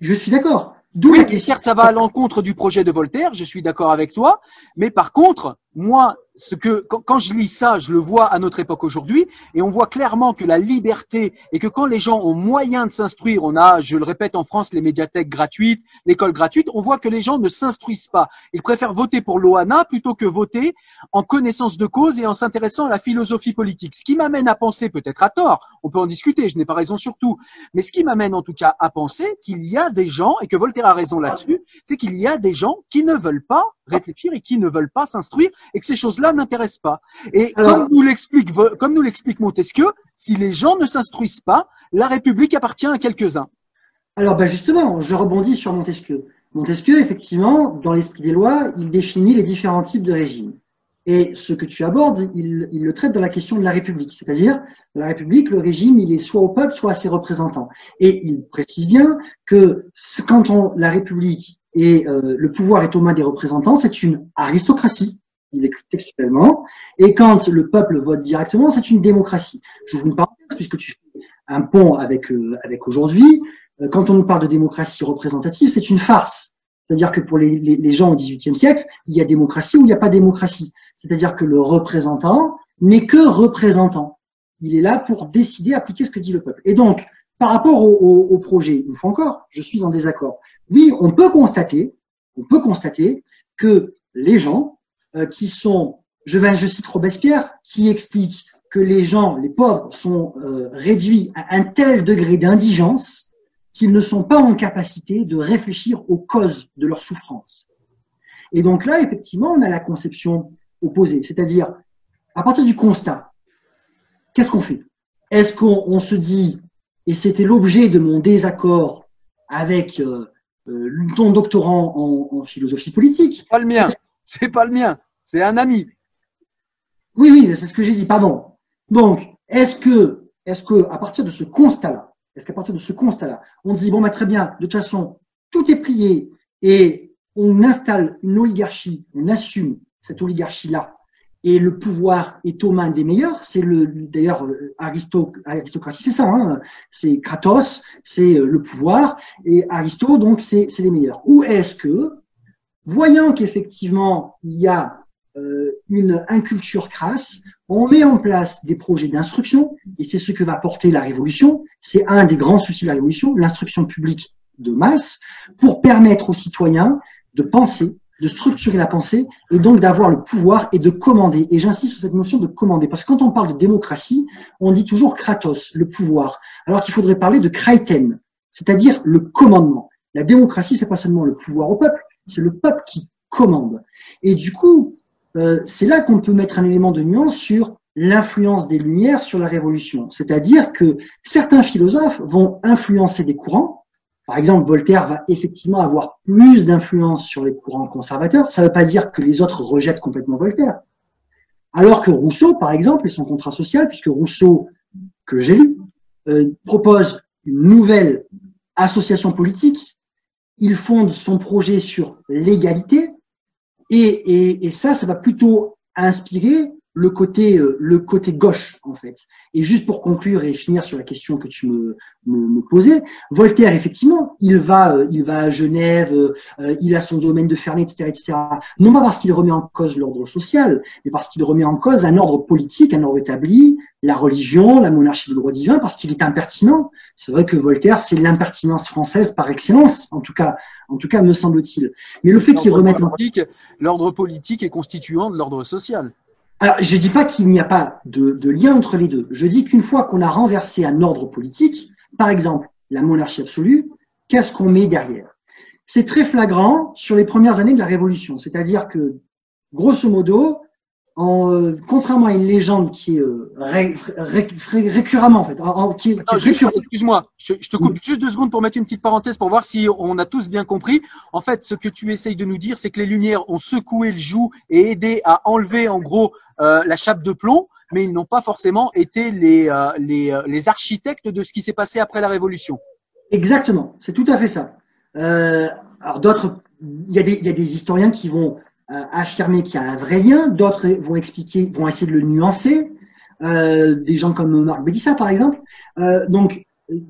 Je suis d'accord. Oui, et certes, ça va à l'encontre du projet de Voltaire, je suis d'accord avec toi, mais par contre, moi, ce que quand, je lis ça, je le vois à notre époque aujourd'hui, et on voit clairement que la liberté et que quand les gens ont moyen de s'instruire, on a, je le répète, en France les médiathèques gratuites, l'école gratuite, on voit que les gens ne s'instruisent pas. Ils préfèrent voter pour l'OANA plutôt que voter en connaissance de cause et en s'intéressant à la philosophie politique. Ce qui m'amène à penser, peut-être à tort, on peut en discuter, je n'ai pas raison sur tout, mais ce qui m'amène en tout cas à penser qu'il y a des gens et que Voltaire a raison là-dessus, c'est qu'il y a des gens qui ne veulent pas réfléchir et qui ne veulent pas s'instruire et que ces choses-là n'intéressent pas. Et comme nous l'explique, comme nous l'explique Montesquieu, si les gens ne s'instruisent pas, la République appartient à quelques-uns. Alors, ben justement, je rebondis sur Montesquieu. Montesquieu, effectivement, dans l'esprit des lois, il définit les différents types de régimes. Et ce que tu abordes, il, il le traite dans la question de la République. C'est-à-dire, la République, le régime, il est soit au peuple, soit à ses représentants. Et il précise bien que quand on, la République et euh, le pouvoir est aux mains des représentants, c'est une aristocratie, il écrit textuellement, et quand le peuple vote directement, c'est une démocratie. Je vous une parenthèse, puisque tu fais un pont avec, euh, avec aujourd'hui, euh, quand on nous parle de démocratie représentative, c'est une farce. C'est-à-dire que pour les, les, gens au XVIIIe siècle, il y a démocratie ou il n'y a pas démocratie. C'est-à-dire que le représentant n'est que représentant. Il est là pour décider, appliquer ce que dit le peuple. Et donc, par rapport au, au, au projet, une encore, je suis en désaccord oui, on peut constater, on peut constater que les gens euh, qui sont, je, je cite Robespierre, qui explique que les gens, les pauvres, sont euh, réduits à un tel degré d'indigence qu'ils ne sont pas en capacité de réfléchir aux causes de leur souffrance. Et donc là, effectivement, on a la conception opposée, c'est-à-dire à partir du constat, qu'est-ce qu'on fait? Est-ce qu'on se dit, et c'était l'objet de mon désaccord avec euh, ton doctorant en, philosophie politique. Pas le mien, c'est pas le mien, c'est un ami. Oui, oui, c'est ce que j'ai dit, pardon. Donc, est-ce que, est-ce que, à partir de ce constat-là, est-ce qu'à partir de ce constat-là, on dit bon, bah, très bien, de toute façon, tout est plié et on installe une oligarchie, on assume cette oligarchie-là et le pouvoir est aux mains des meilleurs. C'est le d'ailleurs aristocratie, c'est ça. Hein c'est Kratos, c'est euh, le pouvoir et Aristo donc c'est les meilleurs. Ou est-ce que voyant qu'effectivement il y a euh, une inculture crasse, on met en place des projets d'instruction, et c'est ce que va porter la révolution. C'est un des grands soucis de la révolution, l'instruction publique de masse, pour permettre aux citoyens de penser, de structurer la pensée, et donc d'avoir le pouvoir et de commander. Et j'insiste sur cette notion de commander, parce que quand on parle de démocratie, on dit toujours kratos, le pouvoir, alors qu'il faudrait parler de kraiten, c'est-à-dire le commandement. La démocratie, c'est pas seulement le pouvoir au peuple, c'est le peuple qui commande. Et du coup, euh, c'est là qu'on peut mettre un élément de nuance sur l'influence des Lumières sur la Révolution. C'est-à-dire que certains philosophes vont influencer des courants. Par exemple, Voltaire va effectivement avoir plus d'influence sur les courants conservateurs. Ça ne veut pas dire que les autres rejettent complètement Voltaire. Alors que Rousseau, par exemple, et son contrat social, puisque Rousseau, que j'ai lu, euh, propose une nouvelle association politique. Il fonde son projet sur l'égalité, et, et, et, ça, ça va plutôt inspirer le côté, euh, le côté gauche, en fait. Et juste pour conclure et finir sur la question que tu me, me, me posais, Voltaire, effectivement, il va, euh, il va à Genève, euh, il a son domaine de Ferney, etc., etc. Non pas parce qu'il remet en cause l'ordre social, mais parce qu'il remet en cause un ordre politique, un ordre établi, la religion, la monarchie, le droit divin, parce qu'il est impertinent. C'est vrai que Voltaire, c'est l'impertinence française par excellence, en tout cas, en tout cas, me semble-t-il. Mais le fait qu'il remette l'ordre politique est constituant de l'ordre social. Je dis pas qu'il n'y a pas de, de, lien entre les deux. Je dis qu'une fois qu'on a renversé un ordre politique, par exemple la monarchie absolue, qu'est-ce qu'on met derrière? C'est très flagrant sur les premières années de la Révolution. C'est-à-dire que, grosso modo, en, euh, contrairement à une légende qui est euh, ré, ré, ré, récurremment en fait. En, qui, qui Excuse-moi, je, je, te coupe juste deux secondes pour mettre une petite parenthèse pour voir si on a tous bien compris. En fait, ce que tu essayes de nous dire, c'est que les Lumières ont secoué le joug et aidé à enlever en gros euh, la chape de plomb, mais ils n'ont pas forcément été les, euh, les, les, architectes de ce qui s'est passé après la Révolution. Exactement, c'est tout à fait ça. alors d'autres, y, il y a des historiens qui vont affirmer qu'il y a un vrai lien, d'autres vont expliquer, vont essayer de le nuancer, euh, des gens comme Marc Bélissa par exemple. Euh, donc,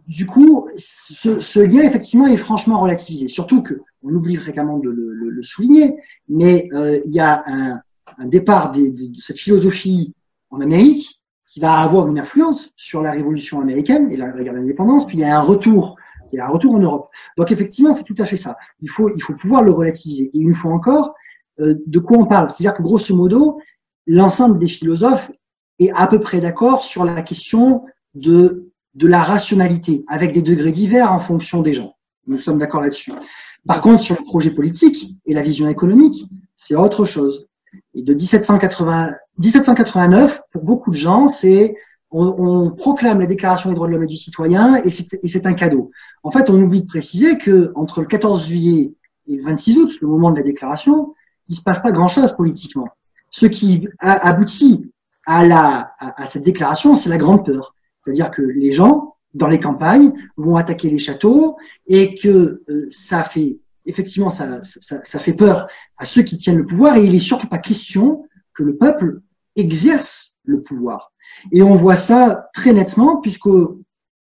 du coup, ce, ce, lien effectivement est franchement relativisé. Surtout que, on oublie fréquemment de le, le, le souligner, mais euh, il y a un, un départ de cette philosophie en Amérique qui va avoir une influence sur la révolution américaine et la, la guerre d'indépendance, puis il y a un retour il y a un retour en Europe. Donc effectivement, c'est tout à fait ça. Il faut, il faut pouvoir le relativiser. Et une fois encore, euh, de quoi on parle? C'est-à-dire que grosso modo, l'ensemble des philosophes est à peu près d'accord sur la question de, de la rationalité, avec des degrés divers en fonction des gens. Nous sommes d'accord là-dessus. Par contre, sur le projet politique et la vision économique, c'est autre chose. Et de 1780, 1789, pour beaucoup de gens, c'est on, on, proclame la Déclaration des droits de l'homme et du citoyen et c'est un cadeau. En fait, on oublie de préciser que entre le 14 juillet et le 26 août, le moment de la déclaration, il se passe pas grand-chose politiquement. Ce qui aboutit à, la, à, cette déclaration, c'est la grande peur. C'est-à-dire que les gens, dans les campagnes, vont attaquer les châteaux et que euh, ça fait effectivement ça, ça, ça, fait peur à ceux qui tiennent le pouvoir et il est surtout pas question que le peuple exerce le pouvoir. Et on voit ça très nettement puisque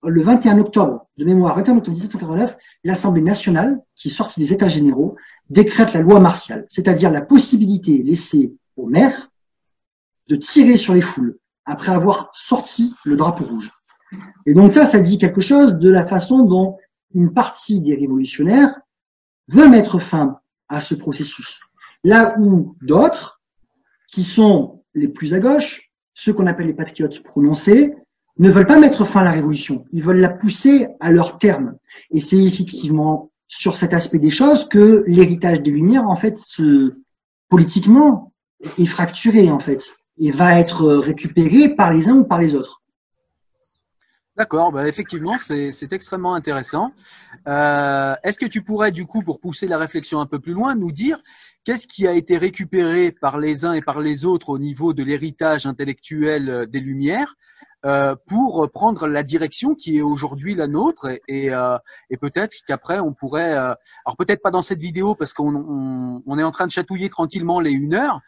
le 21 octobre de mémoire, 21 octobre 1789, l'Assemblée nationale, qui est des États généraux, décrète la loi martiale, c'est-à-dire la possibilité laissée aux maires de tirer sur les foules après avoir sorti le drapeau rouge. Et donc ça, ça dit quelque chose de la façon dont une partie des révolutionnaires veut mettre fin à ce processus. Là où d'autres, qui sont les plus à gauche, ceux qu'on appelle les patriotes prononcés, ne veulent pas mettre fin à la révolution. Ils veulent la pousser à leur terme. Et c'est effectivement sur cet aspect des choses que l'héritage des Lumières, en fait, politiquement, est fracturé, en fait, et va être récupéré par les uns ou par les autres. D'accord, bah effectivement, c'est extrêmement intéressant. Euh, Est-ce que tu pourrais, du coup, pour pousser la réflexion un peu plus loin, nous dire qu'est-ce qui a été récupéré par les uns et par les autres au niveau de l'héritage intellectuel des Lumières euh, pour prendre la direction qui est aujourd'hui la nôtre et, et, euh, et peut-être qu'après on pourrait, euh, alors peut-être pas dans cette vidéo parce qu'on on, on, est en train de chatouiller tranquillement les une heure,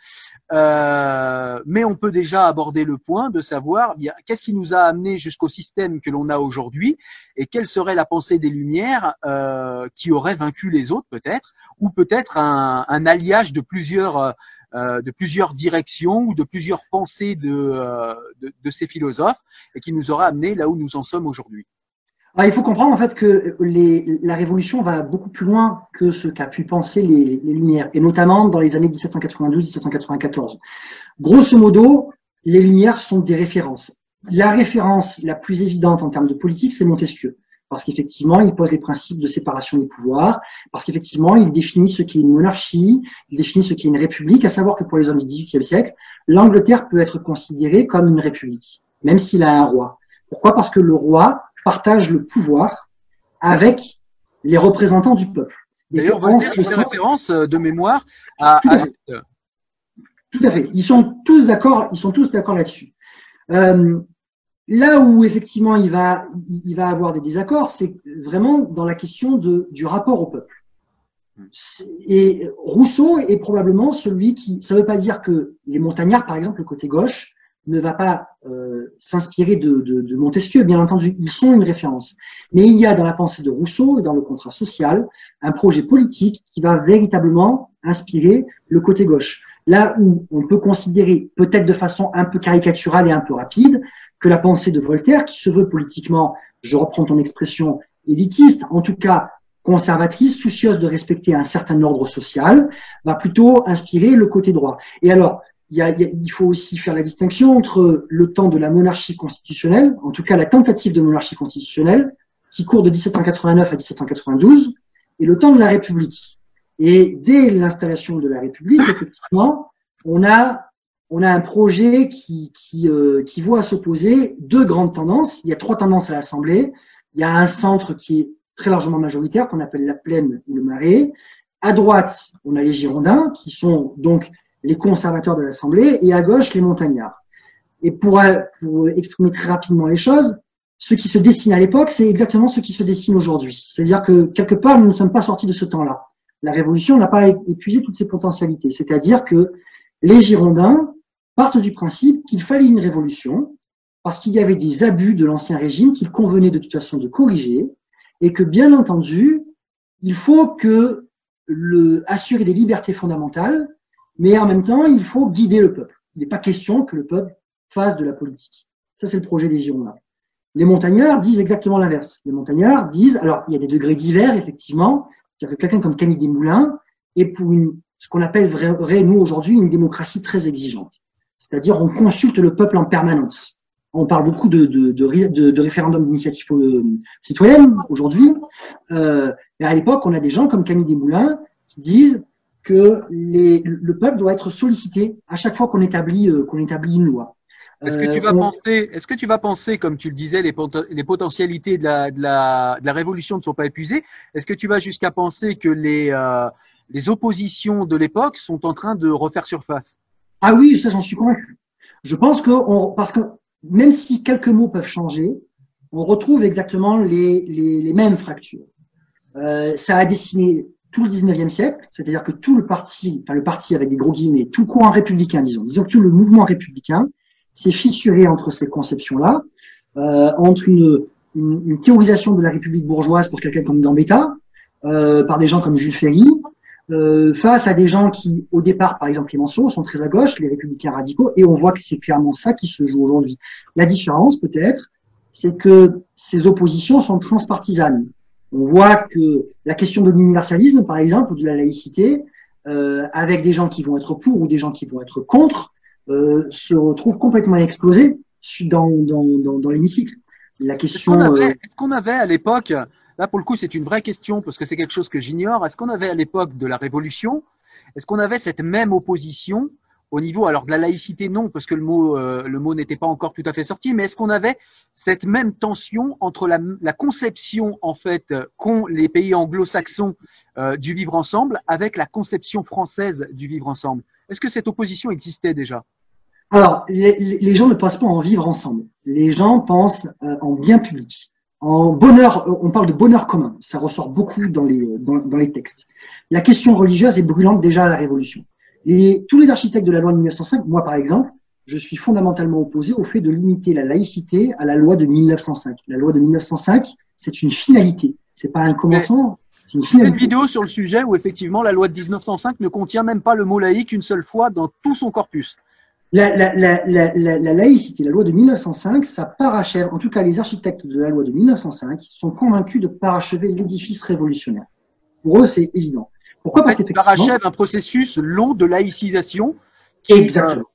euh, mais on peut déjà aborder le point de savoir qu'est-ce qui nous a amené jusqu'au système que l'on a aujourd'hui et quelle serait la pensée des Lumières euh, qui aurait vaincu les autres peut-être ou peut-être un, un, alliage de plusieurs euh, de plusieurs directions ou de plusieurs pensées de, euh, de, de, ces philosophes et qui nous aura amené là où nous en sommes aujourd'hui. Il faut comprendre en fait que les, la révolution va beaucoup plus loin que ce qu'a pu penser les, les, Lumières, et notamment dans les années 1792-1794. Grosso modo, les Lumières sont des références. La référence la plus évidente en termes de politique, c'est Montesquieu parce qu'effectivement, il pose les principes de séparation des pouvoirs, parce qu'effectivement, il définit ce qu'est une monarchie, il définit ce qu'est une république, à savoir que pour les hommes du XVIIIe siècle, l'Angleterre peut être considérée comme une république, même s'il a un roi. Pourquoi? Parce que le roi partage le pouvoir avec les représentants du peuple. D'ailleurs, Voltaire fait référence euh, de mémoire à, tout à, fait. Tout à fait. Ils sont tous d'accord. Ils sont tous d'accord là-dessus. Euh, Là où effectivement il va, il va avoir des désaccords, c'est vraiment dans la question de, du rapport au peuple. Et Rousseau est probablement celui qui, ça ne veut pas dire que les montagnards, par exemple, le côté gauche, ne va pas euh, s'inspirer de, de, de, Montesquieu, bien entendu, ils sont une référence. Mais il y a dans la pensée de Rousseau et dans le contrat social un projet politique qui va véritablement inspirer le côté gauche. Là où on peut considérer, peut-être de façon un peu caricaturale et un peu rapide, que la pensée de Voltaire, qui se veut politiquement, je reprends ton expression, élitiste, en tout cas conservatrice, soucieuse de respecter un certain ordre social, va plutôt inspirer le côté droit. Et alors, il, faut aussi faire la distinction entre le temps de la monarchie constitutionnelle, en tout cas la tentative de monarchie constitutionnelle, qui court de 1789 à 1792, et le temps de la République. Et dès l'installation de la République, effectivement, on a on a un projet qui, qui, euh, qui voit s'opposer deux grandes tendances. Il y a trois tendances à l'Assemblée. Il y a un centre qui est très largement majoritaire, qu'on appelle la plaine ou le marais. À droite, on a les Girondins, qui sont donc les conservateurs de l'Assemblée, et à gauche, les montagnards. Et pour, pour exprimer très rapidement les choses, ce qui se dessine à l'époque, c'est exactement ce qui se dessine aujourd'hui. C'est-à-dire que quelque part, nous ne sommes pas sortis de ce temps-là. La Révolution n'a pas épuisé toutes ses potentialités. C'est-à-dire que les Girondins partent du principe qu'il fallait une révolution parce qu'il y avait des abus de l'ancien régime qu'il convenait de toute façon de corriger et que bien entendu, il faut que le, assurer des libertés fondamentales, mais en même temps, il faut guider le peuple. Il n'est pas question que le peuple fasse de la politique. Ça, c'est le projet des Girondins. Les montagnards disent exactement l'inverse. Les montagnards disent, alors il y a des degrés divers, effectivement, c'est-à-dire que quelqu'un comme Camille Desmoulins est pour ce qu'on appelle vrai, nous aujourd'hui une démocratie très exigeante. C'est-à-dire, on consulte le peuple en permanence. On parle beaucoup de, de, de, de référendum d'initiative euh, citoyenne aujourd'hui. Euh, mais à l'époque, on a des gens comme Camille Desmoulins qui disent que les, le peuple doit être sollicité à chaque fois qu'on établit, euh, qu'on établit une loi. Est-ce que tu vas penser, est-ce que tu vas penser, comme tu le disais, les, les potentialités de la, de, la, de la révolution ne sont pas épuisées? Est-ce que tu vas jusqu'à penser que les, les oppositions de l'époque sont en train de refaire surface? Ah oui, ça j'en suis convaincu. Je pense que parce que même si quelques mots peuvent changer, on retrouve exactement les, les, mêmes fractures. Euh, ça a dessiné tout le 19e siècle, c'est-à-dire que tout le parti, enfin le parti avec des gros guillemets, tout le courant républicain, disons, disons que tout le mouvement républicain s'est fissuré entre ces conceptions-là, euh, entre une, théorisation de la République bourgeoise pour quelqu'un comme Gambetta, euh, par des gens comme Jules Ferry, euh, face à des gens qui, au départ, par exemple Clémenceau, sont très à gauche, les républicains radicaux, et on voit que c'est clairement ça qui se joue aujourd'hui. La différence, peut-être, c'est que ces oppositions sont transpartisanes. On voit que la question de l'universalisme, par exemple, ou de la laïcité, euh, avec des gens qui vont être pour ou des gens qui vont être contre, euh, se retrouve complètement explosée dans, dans, dans, dans l'hémicycle. La question. Est-ce qu'on avait, avait, à l'époque Là, pour le coup, c'est une vraie question parce que c'est quelque chose que j'ignore. Est-ce qu'on avait à l'époque de la Révolution, est-ce qu'on avait cette même opposition au niveau, alors de la laïcité, non, parce que le mot, euh, n'était pas encore tout à fait sorti, mais est-ce qu'on avait cette même tension entre la, conception, en fait, qu'ont les pays anglo-saxons euh, du vivre ensemble avec la conception française du vivre ensemble? Est-ce que cette opposition existait déjà? Alors, les, les, gens ne pensent pas en vivre ensemble. Les gens pensent euh, en bien public. En bonheur, on parle de bonheur commun. Ça ressort beaucoup dans les, dans, dans, les textes. La question religieuse est brûlante déjà à la Révolution. Et tous les architectes de la loi de 1905, moi par exemple, je suis fondamentalement opposé au fait de limiter la laïcité à la loi de 1905. La loi de 1905, c'est une finalité. C'est pas un commencement. C'est une, une vidéo sur le sujet où effectivement la loi de 1905 ne contient même pas le mot laïque une seule fois dans tout son corpus. La, la, la, la, laïcité, la loi de 1905, ça parachève, en tout cas les architectes de la loi de 1905 sont convaincus de parachever l'édifice révolutionnaire. Pour eux, c'est évident. Pourquoi? Parce qu'effectivement... parachève un processus long de laïcisation. Exactement.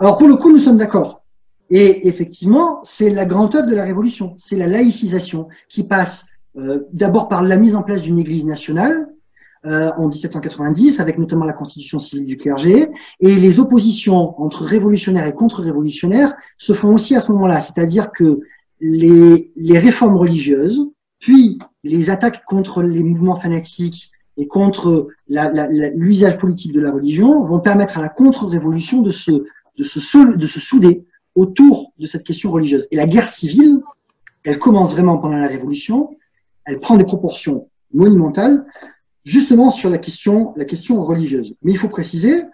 Alors pour le coup, nous sommes d'accord. Et effectivement, c'est la grande œuvre de la Révolution. C'est la laïcisation qui passe euh, d'abord par la mise en place d'une Église nationale euh, en 1790, avec notamment la constitution civile du clergé, et les oppositions entre révolutionnaires et contre-révolutionnaires se font aussi à ce moment-là. C'est-à-dire que les, les réformes religieuses, puis les attaques contre les mouvements fanatiques et contre l'usage politique de la religion vont permettre à la contre-révolution de se, de, se, de se souder autour de cette question religieuse. Et la guerre civile, elle commence vraiment pendant la Révolution, elle prend des proportions monumentales, justement sur la question, la question religieuse. Mais il faut préciser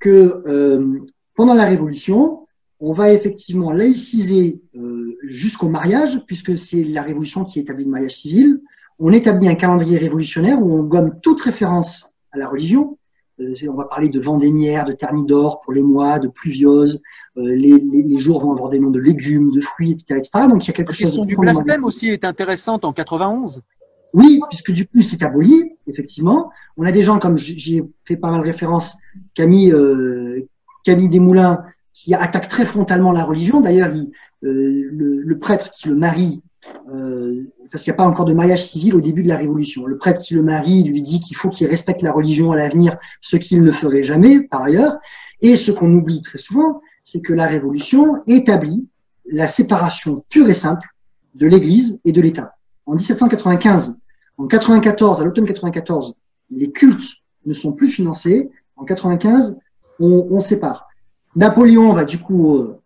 que euh, pendant la Révolution, on va effectivement laïciser euh, jusqu'au mariage, puisque c'est la Révolution qui établit le mariage civil. On établit un calendrier révolutionnaire où on gomme toute référence à la religion. Euh, on va parler de vendémiaire, de thermidor pour les mois, de pluviose, euh, les, les, jours vont avoir des noms de légumes, de fruits, etc. etc. Donc il y a quelque chose. La question du blasphème aussi est intéressante en 91. Oui, puisque du coup c'est aboli, effectivement. On a des gens comme j'ai fait pas mal référence, Camille, euh, Camille Desmoulins, qui attaque très frontalement la religion. D'ailleurs, euh, le, le, prêtre qui le marie, euh, parce qu'il n'y a pas encore de mariage civil au début de la Révolution. Le prêtre qui le marie lui dit qu'il faut qu'il respecte la religion à l'avenir, ce qu'il ne ferait jamais par ailleurs. Et ce qu'on oublie très souvent, c'est que la Révolution établit la séparation pure et simple de l'Église et de l'État. En 1795, en 94, à l'automne 94, les cultes ne sont plus financés. En 95, on, on sépare. Napoléon va du coup euh,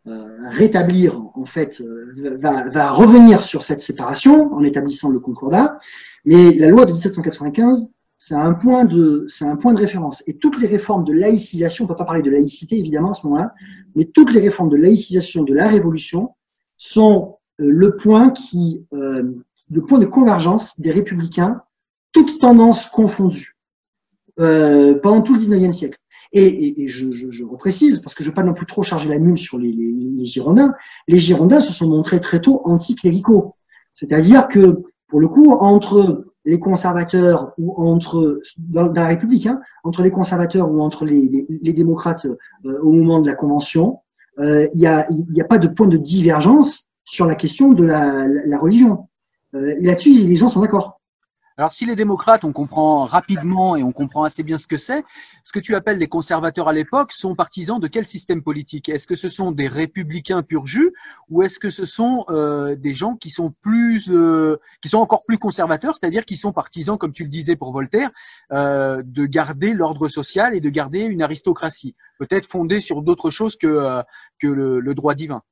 rétablir, en fait, euh, va, va, revenir sur cette séparation en établissant le concordat. Mais la loi de 1795 c'est un point de, c'est un point de référence. Et toutes les réformes de laïcisation, on ne peut pas parler de laïcité évidemment à ce moment-là, mais toutes les réformes de laïcisation de la Révolution sont euh, le point qui, euh, le point de convergence des républicains, toutes tendances confondues, euh, pendant tout le 19e siècle. Et, et, je, je, je, reprécise, parce que je ne veux pas non plus trop charger la mule sur les, les, les Girondins, les Girondins se sont montrés très tôt anticléricaux. C'est-à-dire que, pour le coup, entre les conservateurs ou entre dans, la République, hein, entre les conservateurs ou entre les, les, démocrates euh, au moment de la convention, euh, il n'y a, y a pas de point de divergence sur la question de la, la, religion. Euh, Là-dessus, les gens sont d'accord. Alors si les démocrates, on comprend rapidement et on comprend assez bien ce que c'est, ce que tu appelles les conservateurs à l'époque sont partisans de quel système politique? Est-ce que ce sont des républicains pur jus ou est-ce que ce sont euh, des gens qui sont plus, euh, qui sont encore plus conservateurs, c'est-à-dire qui sont partisans, comme tu le disais pour Voltaire, euh, de garder l'ordre social et de garder une aristocratie, peut-être fondée sur d'autres choses que euh, que le, le droit divin?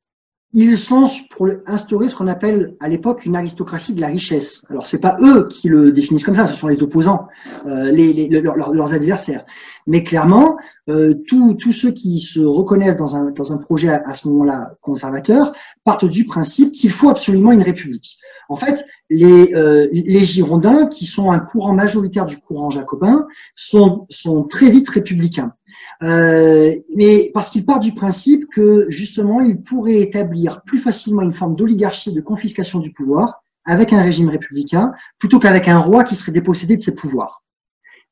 Ils sont pour instaurer ce qu'on appelle à l'époque une aristocratie de la richesse. Alors c'est pas eux qui le définissent comme ça, ce sont les opposants, euh, les, les, leurs adversaires. Mais clairement, euh, tous ceux qui se reconnaissent dans un, dans un projet à, ce moment-là conservateur partent du principe qu'il faut absolument une république. En fait, les, euh, les Girondins, qui sont un courant majoritaire du courant jacobin, sont, sont très vite républicains. Euh, mais parce qu'il part du principe que justement, il pourrait établir plus facilement une forme d'oligarchie de confiscation du pouvoir avec un régime républicain plutôt qu'avec un roi qui serait dépossédé de ses pouvoirs.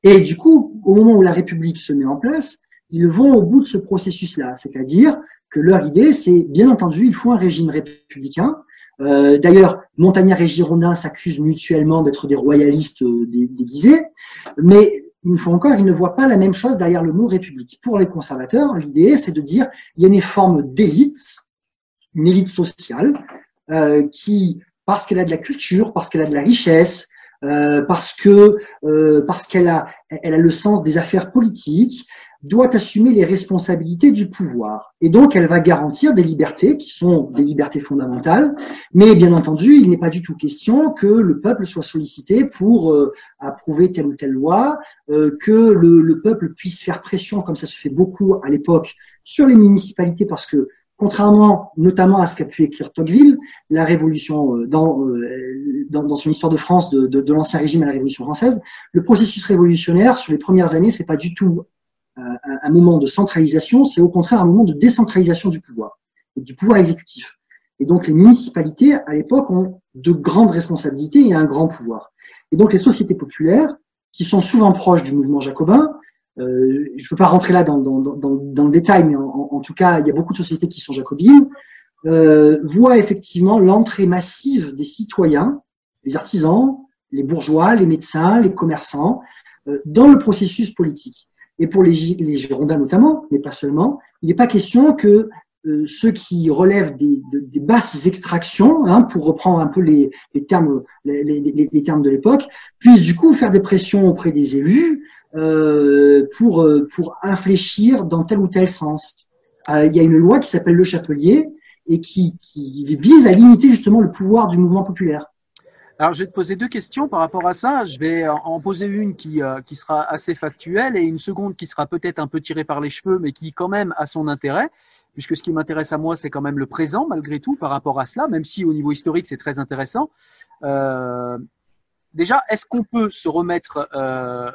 Et du coup, au moment où la République se met en place, ils vont au bout de ce processus-là, c'est-à-dire que leur idée, c'est bien entendu, il faut un régime républicain. Euh, D'ailleurs, Montagnard et Girondin s'accusent mutuellement d'être des royalistes euh, déguisés, mais une fois encore, ils ne voient pas la même chose derrière le mot république. Pour les conservateurs, l'idée, c'est de dire il y a une forme d'élite, une élite sociale, euh, qui, parce qu'elle a de la culture, parce qu'elle a de la richesse, euh, parce que euh, parce qu'elle a elle a le sens des affaires politiques, doit assumer les responsabilités du pouvoir. Et donc, elle va garantir des libertés qui sont des libertés fondamentales, mais bien entendu, il n'est pas du tout question que le peuple soit sollicité pour euh, approuver telle ou telle loi, euh, que le, le, peuple puisse faire pression, comme ça se fait beaucoup à l'époque, sur les municipalités, parce que contrairement notamment à ce qu'a pu écrire Tocqueville, la révolution euh, dans, euh, dans, dans, son histoire de France, de, de, de l'ancien régime à la Révolution française, le processus révolutionnaire sur les premières années, c'est pas du tout un, moment de centralisation, c'est au contraire un moment de décentralisation du pouvoir, du pouvoir exécutif. Et donc les municipalités à l'époque ont de grandes responsabilités et un grand pouvoir. Et donc les sociétés populaires, qui sont souvent proches du mouvement jacobin, euh, je ne peux pas rentrer là dans, dans, dans, dans le détail, mais en, en, tout cas, il y a beaucoup de sociétés qui sont jacobines, euh, voient effectivement l'entrée massive des citoyens, les artisans, les bourgeois, les médecins, les commerçants, euh, dans le processus politique. Et pour les, les Girondins notamment, mais pas seulement, il n'est pas question que euh, ceux qui relèvent des, de, des basses extractions, hein, pour reprendre un peu les, les termes, les, les, les termes de l'époque, puissent du coup faire des pressions auprès des élus, euh, pour, euh, pour infléchir dans tel ou tel sens. Euh, il y a une loi qui s'appelle le Chapelier et qui, qui vise à limiter justement le pouvoir du mouvement populaire. Alors, je vais te poser deux questions par rapport à ça. Je vais en poser une qui, euh, qui sera assez factuelle et une seconde qui sera peut-être un peu tirée par les cheveux, mais qui quand même a son intérêt, puisque ce qui m'intéresse à moi, c'est quand même le présent, malgré tout, par rapport à cela, même si au niveau historique, c'est très intéressant. Euh, déjà, est-ce qu'on peut se remettre euh,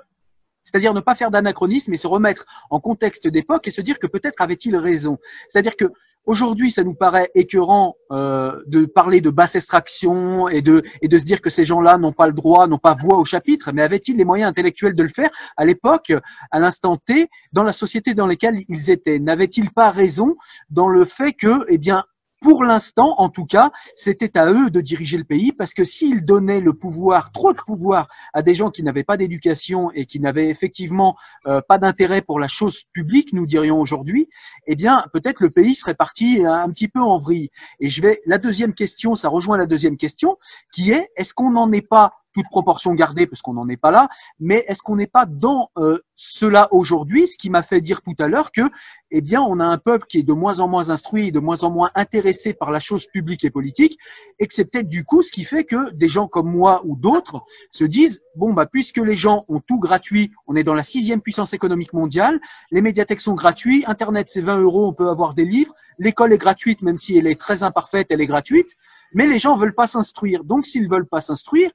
c'est-à-dire ne pas faire d'anachronisme et se remettre en contexte d'époque et se dire que peut-être avait-il raison? C'est-à-dire que aujourd'hui, ça nous paraît écœurant euh, de parler de basse extraction et de et de se dire que ces gens-là n'ont pas le droit, n'ont pas voix au chapitre. Mais avait-il les moyens intellectuels de le faire à l'époque, à l'instant T, dans la société dans laquelle ils étaient? N'avait-il pas raison dans le fait que, eh bien, pour l'instant, en tout cas, c'était à eux de diriger le pays parce que s'ils donnaient le pouvoir, trop de pouvoir à des gens qui n'avaient pas d'éducation et qui n'avaient effectivement euh, pas d'intérêt pour la chose publique, nous dirions aujourd'hui, eh bien, peut-être le pays serait parti un petit peu en vrille. Et je vais, la deuxième question, ça rejoint la deuxième question, qui est, est-ce qu'on n'en est pas toute proportion gardée parce qu'on n'en est pas là, mais est-ce qu'on n'est pas dans euh, cela aujourd'hui, ce qui m'a fait dire tout à l'heure que, eh bien, on a un peuple qui est de moins en moins instruit, de moins en moins intéressé par la chose publique et politique, et que c'est peut-être du coup ce qui fait que des gens comme moi ou d'autres se disent, bon, bah, puisque les gens ont tout gratuit, on est dans la sixième puissance économique mondiale, les médiathèques sont gratuits, Internet c'est 20 euros, on peut avoir des livres, l'école est gratuite, même si elle est très imparfaite, elle est gratuite, mais les gens veulent pas s'instruire. Donc, s'ils veulent pas s'instruire,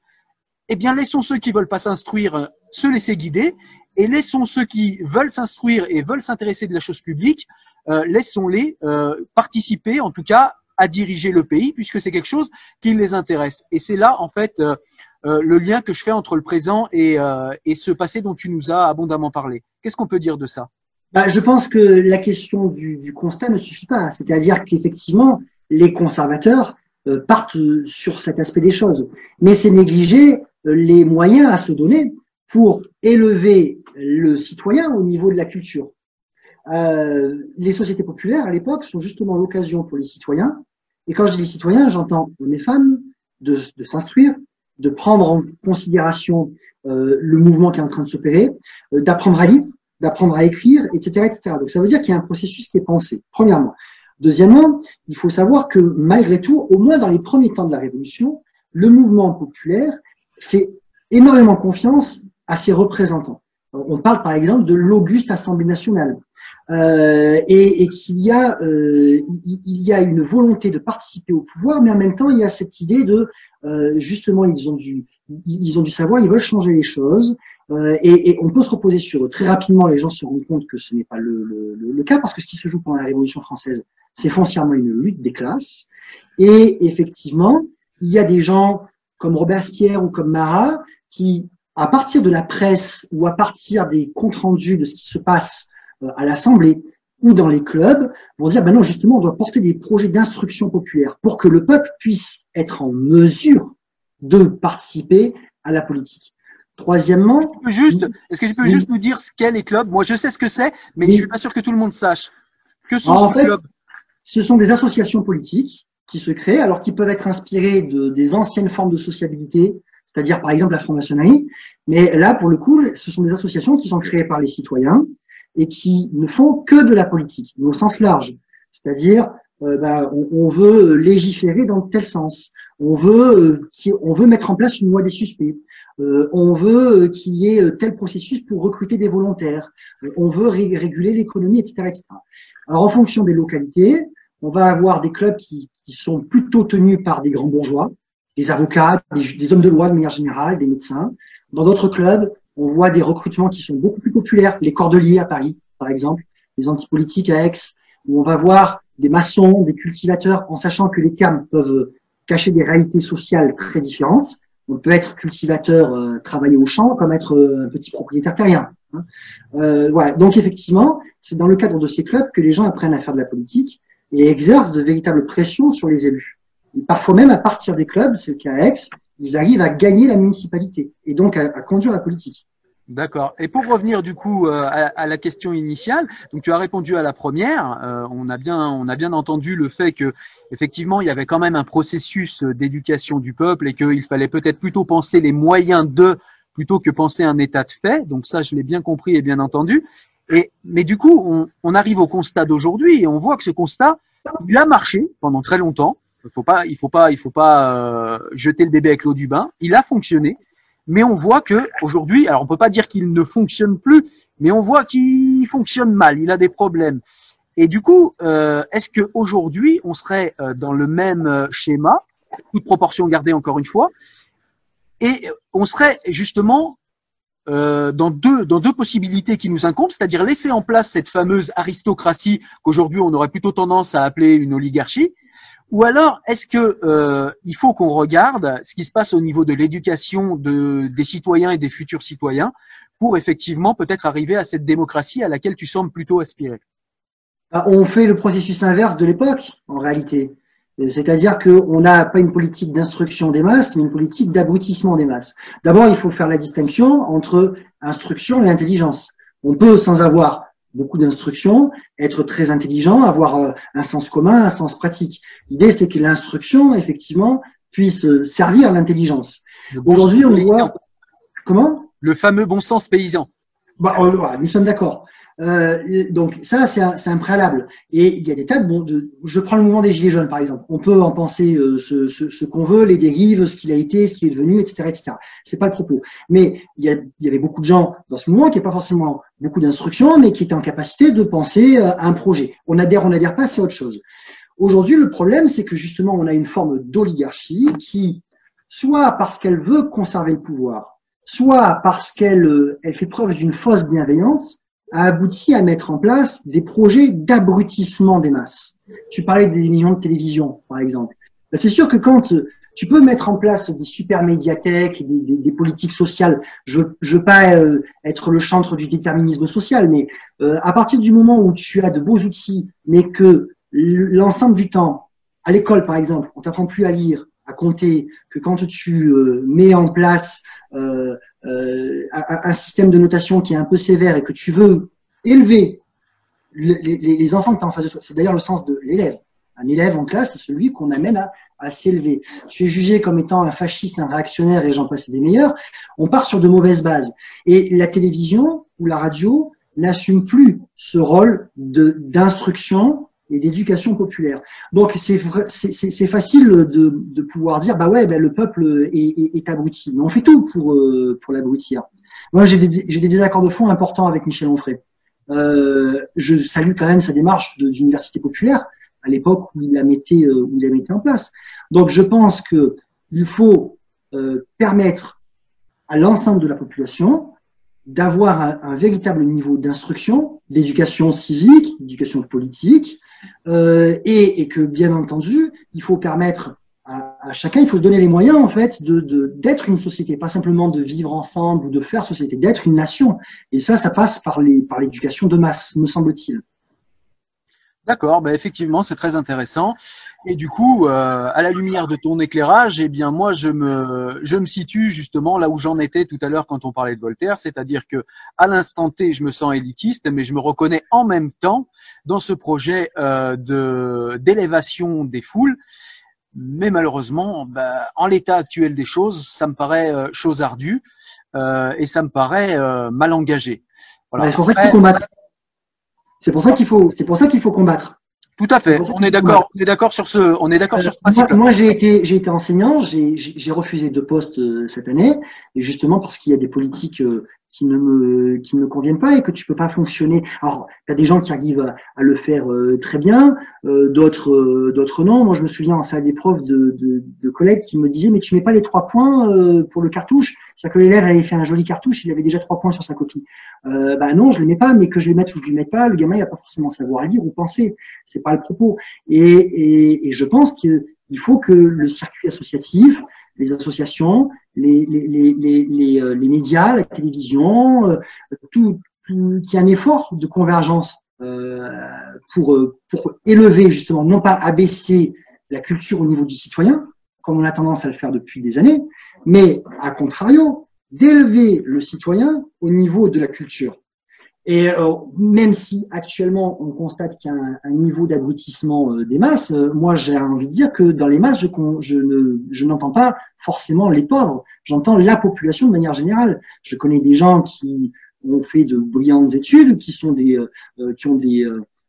eh bien, laissons ceux qui veulent pas s'instruire euh, se laisser guider et laissons ceux qui veulent s'instruire et veulent s'intéresser de la chose publique, euh, laissons-les euh, participer, en tout cas, à diriger le pays, puisque c'est quelque chose qui les intéresse. Et c'est là, en fait, le lien que je fais entre le présent et, ce passé dont tu nous as abondamment parlé. Qu'est-ce qu'on peut dire de ça? Bah, Je pense que la question du, du constat ne suffit pas. C'est-à-dire qu'effectivement, les conservateurs partent sur cet aspect des choses. Mais c'est négliger les moyens à se donner pour élever le citoyen au niveau de la culture. Euh, les sociétés populaires, à l'époque, sont justement l'occasion pour les citoyens, et quand je dis les citoyens, j'entends hommes et femmes, de, de s'instruire, de prendre en considération euh, le mouvement qui est en train de s'opérer, euh, d'apprendre à lire, d'apprendre à écrire, etc., etc. Donc ça veut dire qu'il y a un processus qui est pensé, premièrement. Deuxièmement, il faut savoir que malgré tout, au moins dans les premiers temps de la Révolution, le mouvement populaire fait énormément confiance à ses représentants. On parle par exemple de l'auguste Assemblée nationale. Euh, et, et qu'il y a euh, il, y a une volonté de participer au pouvoir, mais en même temps il y a cette idée de euh, justement ils ont du ils ont du savoir, ils veulent changer les choses, euh, et, et, on peut se reposer sur eux. Très rapidement, les gens se rendent compte que ce n'est pas le, le, le, cas parce que ce qui se joue pendant la Révolution française, c'est foncièrement une lutte des classes, et effectivement il y a des gens comme Robespierre ou comme Marat, qui, à partir de la presse ou à partir des comptes rendus de ce qui se passe euh, à l'Assemblée ou dans les clubs, vont dire, ben non, justement, on doit porter des projets d'instruction populaire pour que le peuple puisse être en mesure de participer à la politique. Troisièmement, juste, est-ce que tu peux juste nous dire ce qu'est les clubs? Moi, je sais ce que c'est, mais je suis pas sûr que tout le monde sache. Que sont ces clubs? Ce sont des associations politiques qui se créent, alors qui peuvent être inspirés de, des anciennes formes de sociabilité, c'est-à-dire par exemple la franc-maçonnerie. Mais là, pour le coup, ce sont des associations qui sont créées par les citoyens et qui ne font que de la politique, mais au sens large. C'est-à-dire, euh, bah, on, veut légiférer dans tel sens. On veut, euh, on veut mettre en place une loi des suspects. Euh, on veut qu'il y ait tel processus pour recruter des volontaires. on veut ré réguler l'économie, etc., etc. Alors, en fonction des localités, on va avoir des clubs qui, sont plutôt tenus par des grands bourgeois, des avocats, des, hommes de loi de manière générale, des médecins. Dans d'autres clubs, on voit des recrutements qui sont beaucoup plus populaires, les cordeliers à Paris, par exemple, les antipolitiques à Aix, où on va voir des maçons, des cultivateurs, en sachant que les termes peuvent cacher des réalités sociales très différentes. On peut être cultivateur, euh, travailler au champ, comme être euh, un petit propriétaire terrien. Hein. Euh, voilà. Donc effectivement, c'est dans le cadre de ces clubs que les gens apprennent à faire de la politique et exercent de véritables pressions sur les élus. Parfois même à partir des clubs, c'est le cas à Aix, ils arrivent à gagner la municipalité et donc à conduire la politique. D'accord. Et pour revenir du coup euh, à, la question initiale, donc tu as répondu à la première. Euh, on a bien, on a bien entendu le fait que effectivement il y avait quand même un processus d'éducation du peuple et qu'il fallait peut-être plutôt penser les moyens de plutôt que penser un état de fait. Donc ça, je l'ai bien compris et bien entendu. Et mais du coup, on, on arrive au constat d'aujourd'hui et on voit que ce constat, il a marché pendant très longtemps. Il faut pas, il faut pas, il faut pas euh, jeter le bébé avec l'eau du bain. Il a fonctionné mais on voit que aujourd'hui, alors on peut pas dire qu'il ne fonctionne plus, mais on voit qu'il fonctionne mal, il a des problèmes. Et du coup, euh, est-ce que aujourd'hui on serait euh, dans le même euh, schéma, toute proportion gardée encore une fois, et on serait justement euh, dans deux dans deux possibilités qui nous incombent, c'est-à-dire laisser en place cette fameuse aristocratie qu'aujourd'hui on aurait plutôt tendance à appeler une oligarchie, ou alors, est-ce que euh, il faut qu'on regarde ce qui se passe au niveau de l'éducation de, des citoyens et des futurs citoyens pour effectivement peut-être arriver à cette démocratie à laquelle tu sembles plutôt aspirer? Ah, On fait le processus inverse de l'époque, en réalité. C'est-à-dire qu'on n'a pas une politique d'instruction des masses, mais une politique d'aboutissement des masses. D'abord, il faut faire la distinction entre instruction et intelligence. On peut, sans avoir beaucoup d'instructions, être très intelligent, avoir euh, un sens commun, un sens pratique. L'idée, c'est que l'instruction, effectivement, puisse euh, servir l'intelligence. Aujourd'hui, on voit comment? Le fameux bon sens paysan. Bah, euh, nous sommes d'accord. Euh, donc ça, c'est un, un, préalable. Et il y a des tas de, de, Je prends le mouvement des Gilets jaunes, par exemple. On peut en penser euh, ce, ce, ce qu'on veut, les dérives, ce qu'il a été, ce qu'il est devenu, etc., etc. C'est pas le propos. Mais il y, a, il y avait beaucoup de gens dans ce mouvement qui n'avaient pas forcément beaucoup d'instructions, mais qui étaient en capacité de penser euh, à un projet. On adhère, on adhère pas, c'est autre chose. Aujourd'hui, le problème, c'est que justement, on a une forme d'oligarchie qui, soit parce qu'elle veut conserver le pouvoir, soit parce qu'elle elle fait preuve d'une fausse bienveillance, a abouti à mettre en place des projets d'abrutissement des masses. Tu parlais des millions de télévision, par exemple. Ben, c'est sûr que quand tu peux mettre en place des super médiathèques, des, des, politiques sociales, je ne veux pas euh, être le chantre du déterminisme social, mais euh, à partir du moment où tu as de beaux outils, mais que l'ensemble du temps, à l'école par exemple, on t'apprend plus à lire, à compter, que quand tu euh, mets en place euh, euh, un, système de notation qui est un peu sévère et que tu veux élever les, enfants que tu as en face de toi, c'est d'ailleurs le sens de l'élève. Un élève en classe, c'est celui qu'on amène à, à s'élever. Tu es jugé comme étant un fasciste, un réactionnaire et j'en passe des meilleurs. On part sur de mauvaises bases. Et la télévision ou la radio n'assume plus ce rôle d'instruction et d'éducation populaire. Donc c'est facile de, de pouvoir dire bah ouais ben, le peuple est, est, abruti, mais on fait tout pour euh, pour l'abrutir. Moi j'ai des, des désaccords de fond importants avec Michel Onfray. Euh, je salue quand même sa démarche de d'université populaire à l'époque où il la mettait euh, où il la mettait en place. Donc je pense que il faut euh, permettre à l'ensemble de la population d'avoir un, un, véritable niveau d'instruction, d'éducation civique, d'éducation politique, euh, et, que bien entendu, il faut permettre à, chacun, il faut se donner les moyens en fait d'être une société, pas simplement de vivre ensemble ou de faire société, d'être une nation. Et ça, ça passe par les par l'éducation de masse, me semble-t-il. D'accord, bah effectivement, c'est très intéressant. Et du coup, euh, à la lumière de ton éclairage, eh bien moi, je me, je me situe justement là où j'en étais tout à l'heure quand on parlait de Voltaire, c'est-à-dire que à l'instant T, je me sens élitiste, mais je me reconnais en même temps dans ce projet euh, de d'élévation des foules. Mais malheureusement, bah, en l'état actuel des choses, ça me paraît euh, chose ardue euh, et ça me paraît euh, mal engagé. Voilà. C'est pour ça qu'il faut combattre. C'est pour ça qu'il faut, c'est pour ça qu'il faut combattre. Tout à fait. On est d'accord. On est d'accord sur ce. On est d'accord sur ce principe. Moi, j'ai été, j'ai été enseignant. J'ai refusé deux postes cette année, et justement parce qu'il y a des politiques qui ne me qui ne me conviennent pas et que tu peux pas fonctionner. Alors, tu as des gens qui arrivent à, le faire euh, très bien, euh, d'autres euh, d'autres non. Moi, je me souviens en salle d'épreuve de, de, de, collègues qui me disaient mais tu mets pas les trois points pour le cartouche. C'est-à-dire que l'élève avait fait un joli cartouche, il avait déjà trois points sur sa copie. Euh, bah non, je les mets pas, mais que je les mette ou je les mette pas, le gamin il va pas forcément savoir lire ou penser. C'est pas le propos. Et, et, et je pense qu'il faut que le circuit associatif, les associations, les, les, les, les, euh, médias, la télévision, euh, tout, tout qu'il y ait un effort de convergence euh, pour, pour élever justement, non pas abaisser la culture au niveau du citoyen, comme on a tendance à le faire depuis des années, mais à contrario, d'élever le citoyen au niveau de la culture. Et euh, même si actuellement on constate qu'il y a un, niveau d'abrutissement euh, des masses, euh, moi j'ai envie de dire que dans les masses, je, ne, je n'entends pas forcément les pauvres, j'entends la population de manière générale. Je connais des gens qui ont fait de brillantes études, qui sont des, qui ont des,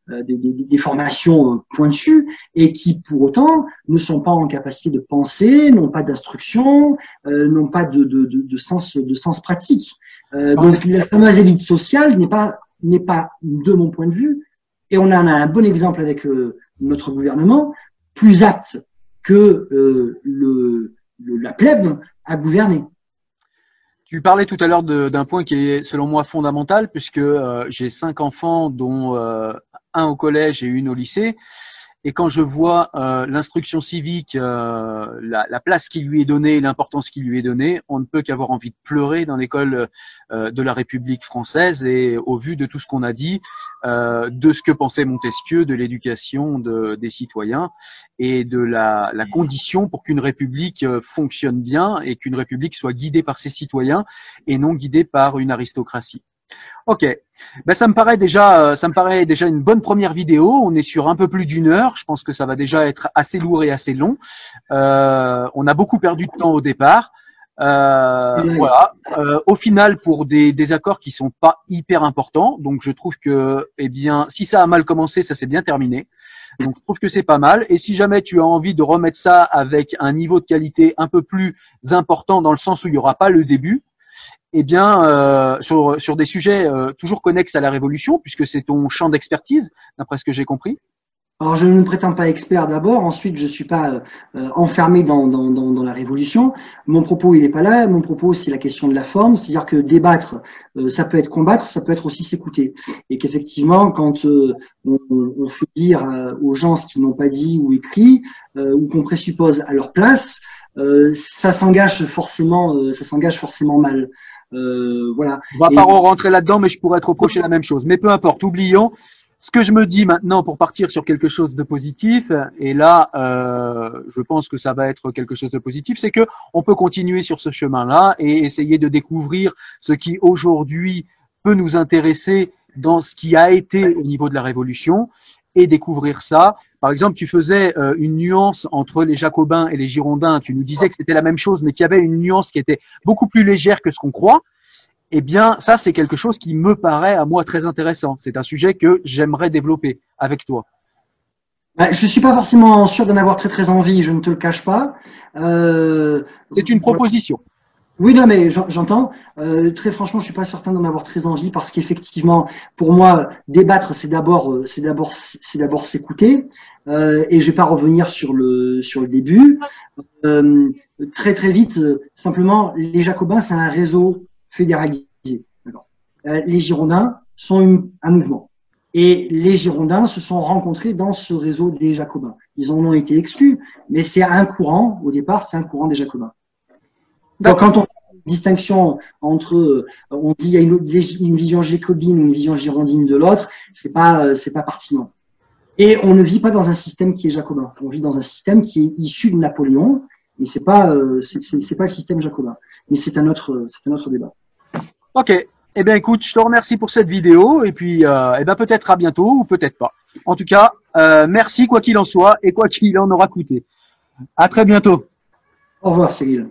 des, des, des, formations pointues et qui pour autant ne sont pas en capacité de penser, n'ont pas d'instruction, n'ont pas de, de, de, de, sens, de sens pratique. Euh, donc la fameuse élite sociale n'est pas n'est pas de mon point de vue, et on en a un bon exemple avec euh, notre gouvernement, plus apte que euh, le, la plèbe à gouverner. Tu parlais tout à l'heure d'un point qui est selon moi fondamental puisque j'ai cinq enfants dont un au collège et une au lycée et quand je vois euh, l'instruction civique, euh, la, la, place qui lui est donnée, l'importance qui lui est donnée, on ne peut qu'avoir envie de pleurer dans l'école euh, de la République française. Et au vu de tout ce qu'on a dit, de ce que pensait Montesquieu, de l'éducation de, des citoyens et de la, condition pour qu'une République fonctionne bien et qu'une République soit guidée par ses citoyens et non guidée par une aristocratie. Ok, ben, ça me paraît déjà, euh, ça me paraît déjà une bonne première vidéo. On est sur un peu plus d'une heure. Je pense que ça va déjà être assez lourd et assez long. Euh, on a beaucoup perdu de temps au départ. Euh, voilà. au final, pour des, des accords qui sont pas hyper importants, donc je trouve que, eh bien, si ça a mal commencé, ça s'est bien terminé. Donc je trouve que c'est pas mal. Et si jamais tu as envie de remettre ça avec un niveau de qualité un peu plus important, dans le sens où il y aura pas le début, eh bien, euh, sur, sur des sujets euh, toujours connexes à la Révolution, puisque c'est ton champ d'expertise, d'après ce que j'ai compris. Alors, je ne prétends pas expert d'abord. Ensuite, je ne suis pas euh, enfermé dans, dans, dans, dans, la Révolution. Mon propos, il n'est pas là. Mon propos, c'est la question de la forme. C'est-à-dire que débattre, ça peut être combattre, ça peut être aussi s'écouter. Et qu'effectivement, quand on, on, fait dire aux gens ce qu'ils n'ont pas dit ou écrit, ou qu'on présuppose à leur place, ça s'engage forcément, ça s'engage forcément mal. Euh, voilà. On va pas rentrer là-dedans, mais je pourrais te reprocher la même chose. Mais peu importe, oublions. Ce que je me dis maintenant pour partir sur quelque chose de positif, et là, euh, je pense que ça va être quelque chose de positif, c'est que on peut continuer sur ce chemin-là et essayer de découvrir ce qui aujourd'hui peut nous intéresser dans ce qui a été au niveau de la Révolution et découvrir ça. Par exemple, tu faisais euh, une nuance entre les Jacobins et les Girondins. Tu nous disais que c'était la même chose, mais qu'il y avait une nuance qui était beaucoup plus légère que ce qu'on croit. Eh bien, ça, c'est quelque chose qui me paraît à moi très intéressant. C'est un sujet que j'aimerais développer avec toi. Bah, je suis pas forcément sûr d'en avoir très très envie, je ne te le cache pas. Euh, c'est une proposition. Oui, non, mais j'entends. Euh, très franchement, je suis pas certain d'en avoir très envie parce qu'effectivement, pour moi, débattre, c'est d'abord, c'est d'abord, c'est d'abord s'écouter. Euh, et je vais pas revenir sur le sur le début. Euh, très très vite, simplement, les Jacobins, c'est un réseau fédéralisé. les Girondins sont un mouvement. Et les Girondins se sont rencontrés dans ce réseau des Jacobins. Ils en ont été exclus, mais c'est un courant. Au départ, c'est un courant des Jacobins. Donc, quand on fait une distinction entre, euh, on dit il y a une, une vision jacobine ou une vision girondine de l'autre, c'est pas, euh, c'est pas pertinent. Et on ne vit pas dans un système qui est jacobin. On vit dans un système qui est issu de Napoléon, et c'est pas, euh, c'est pas le système jacobin. Mais c'est un autre, c'est un autre débat. Ok. Eh bien, écoute, je te remercie pour cette vidéo, et puis, euh, eh ben, peut-être à bientôt ou peut-être pas. En tout cas, euh, merci quoi qu'il en soit et quoi qu'il en aura coûté. À très bientôt. Au revoir, Cyril.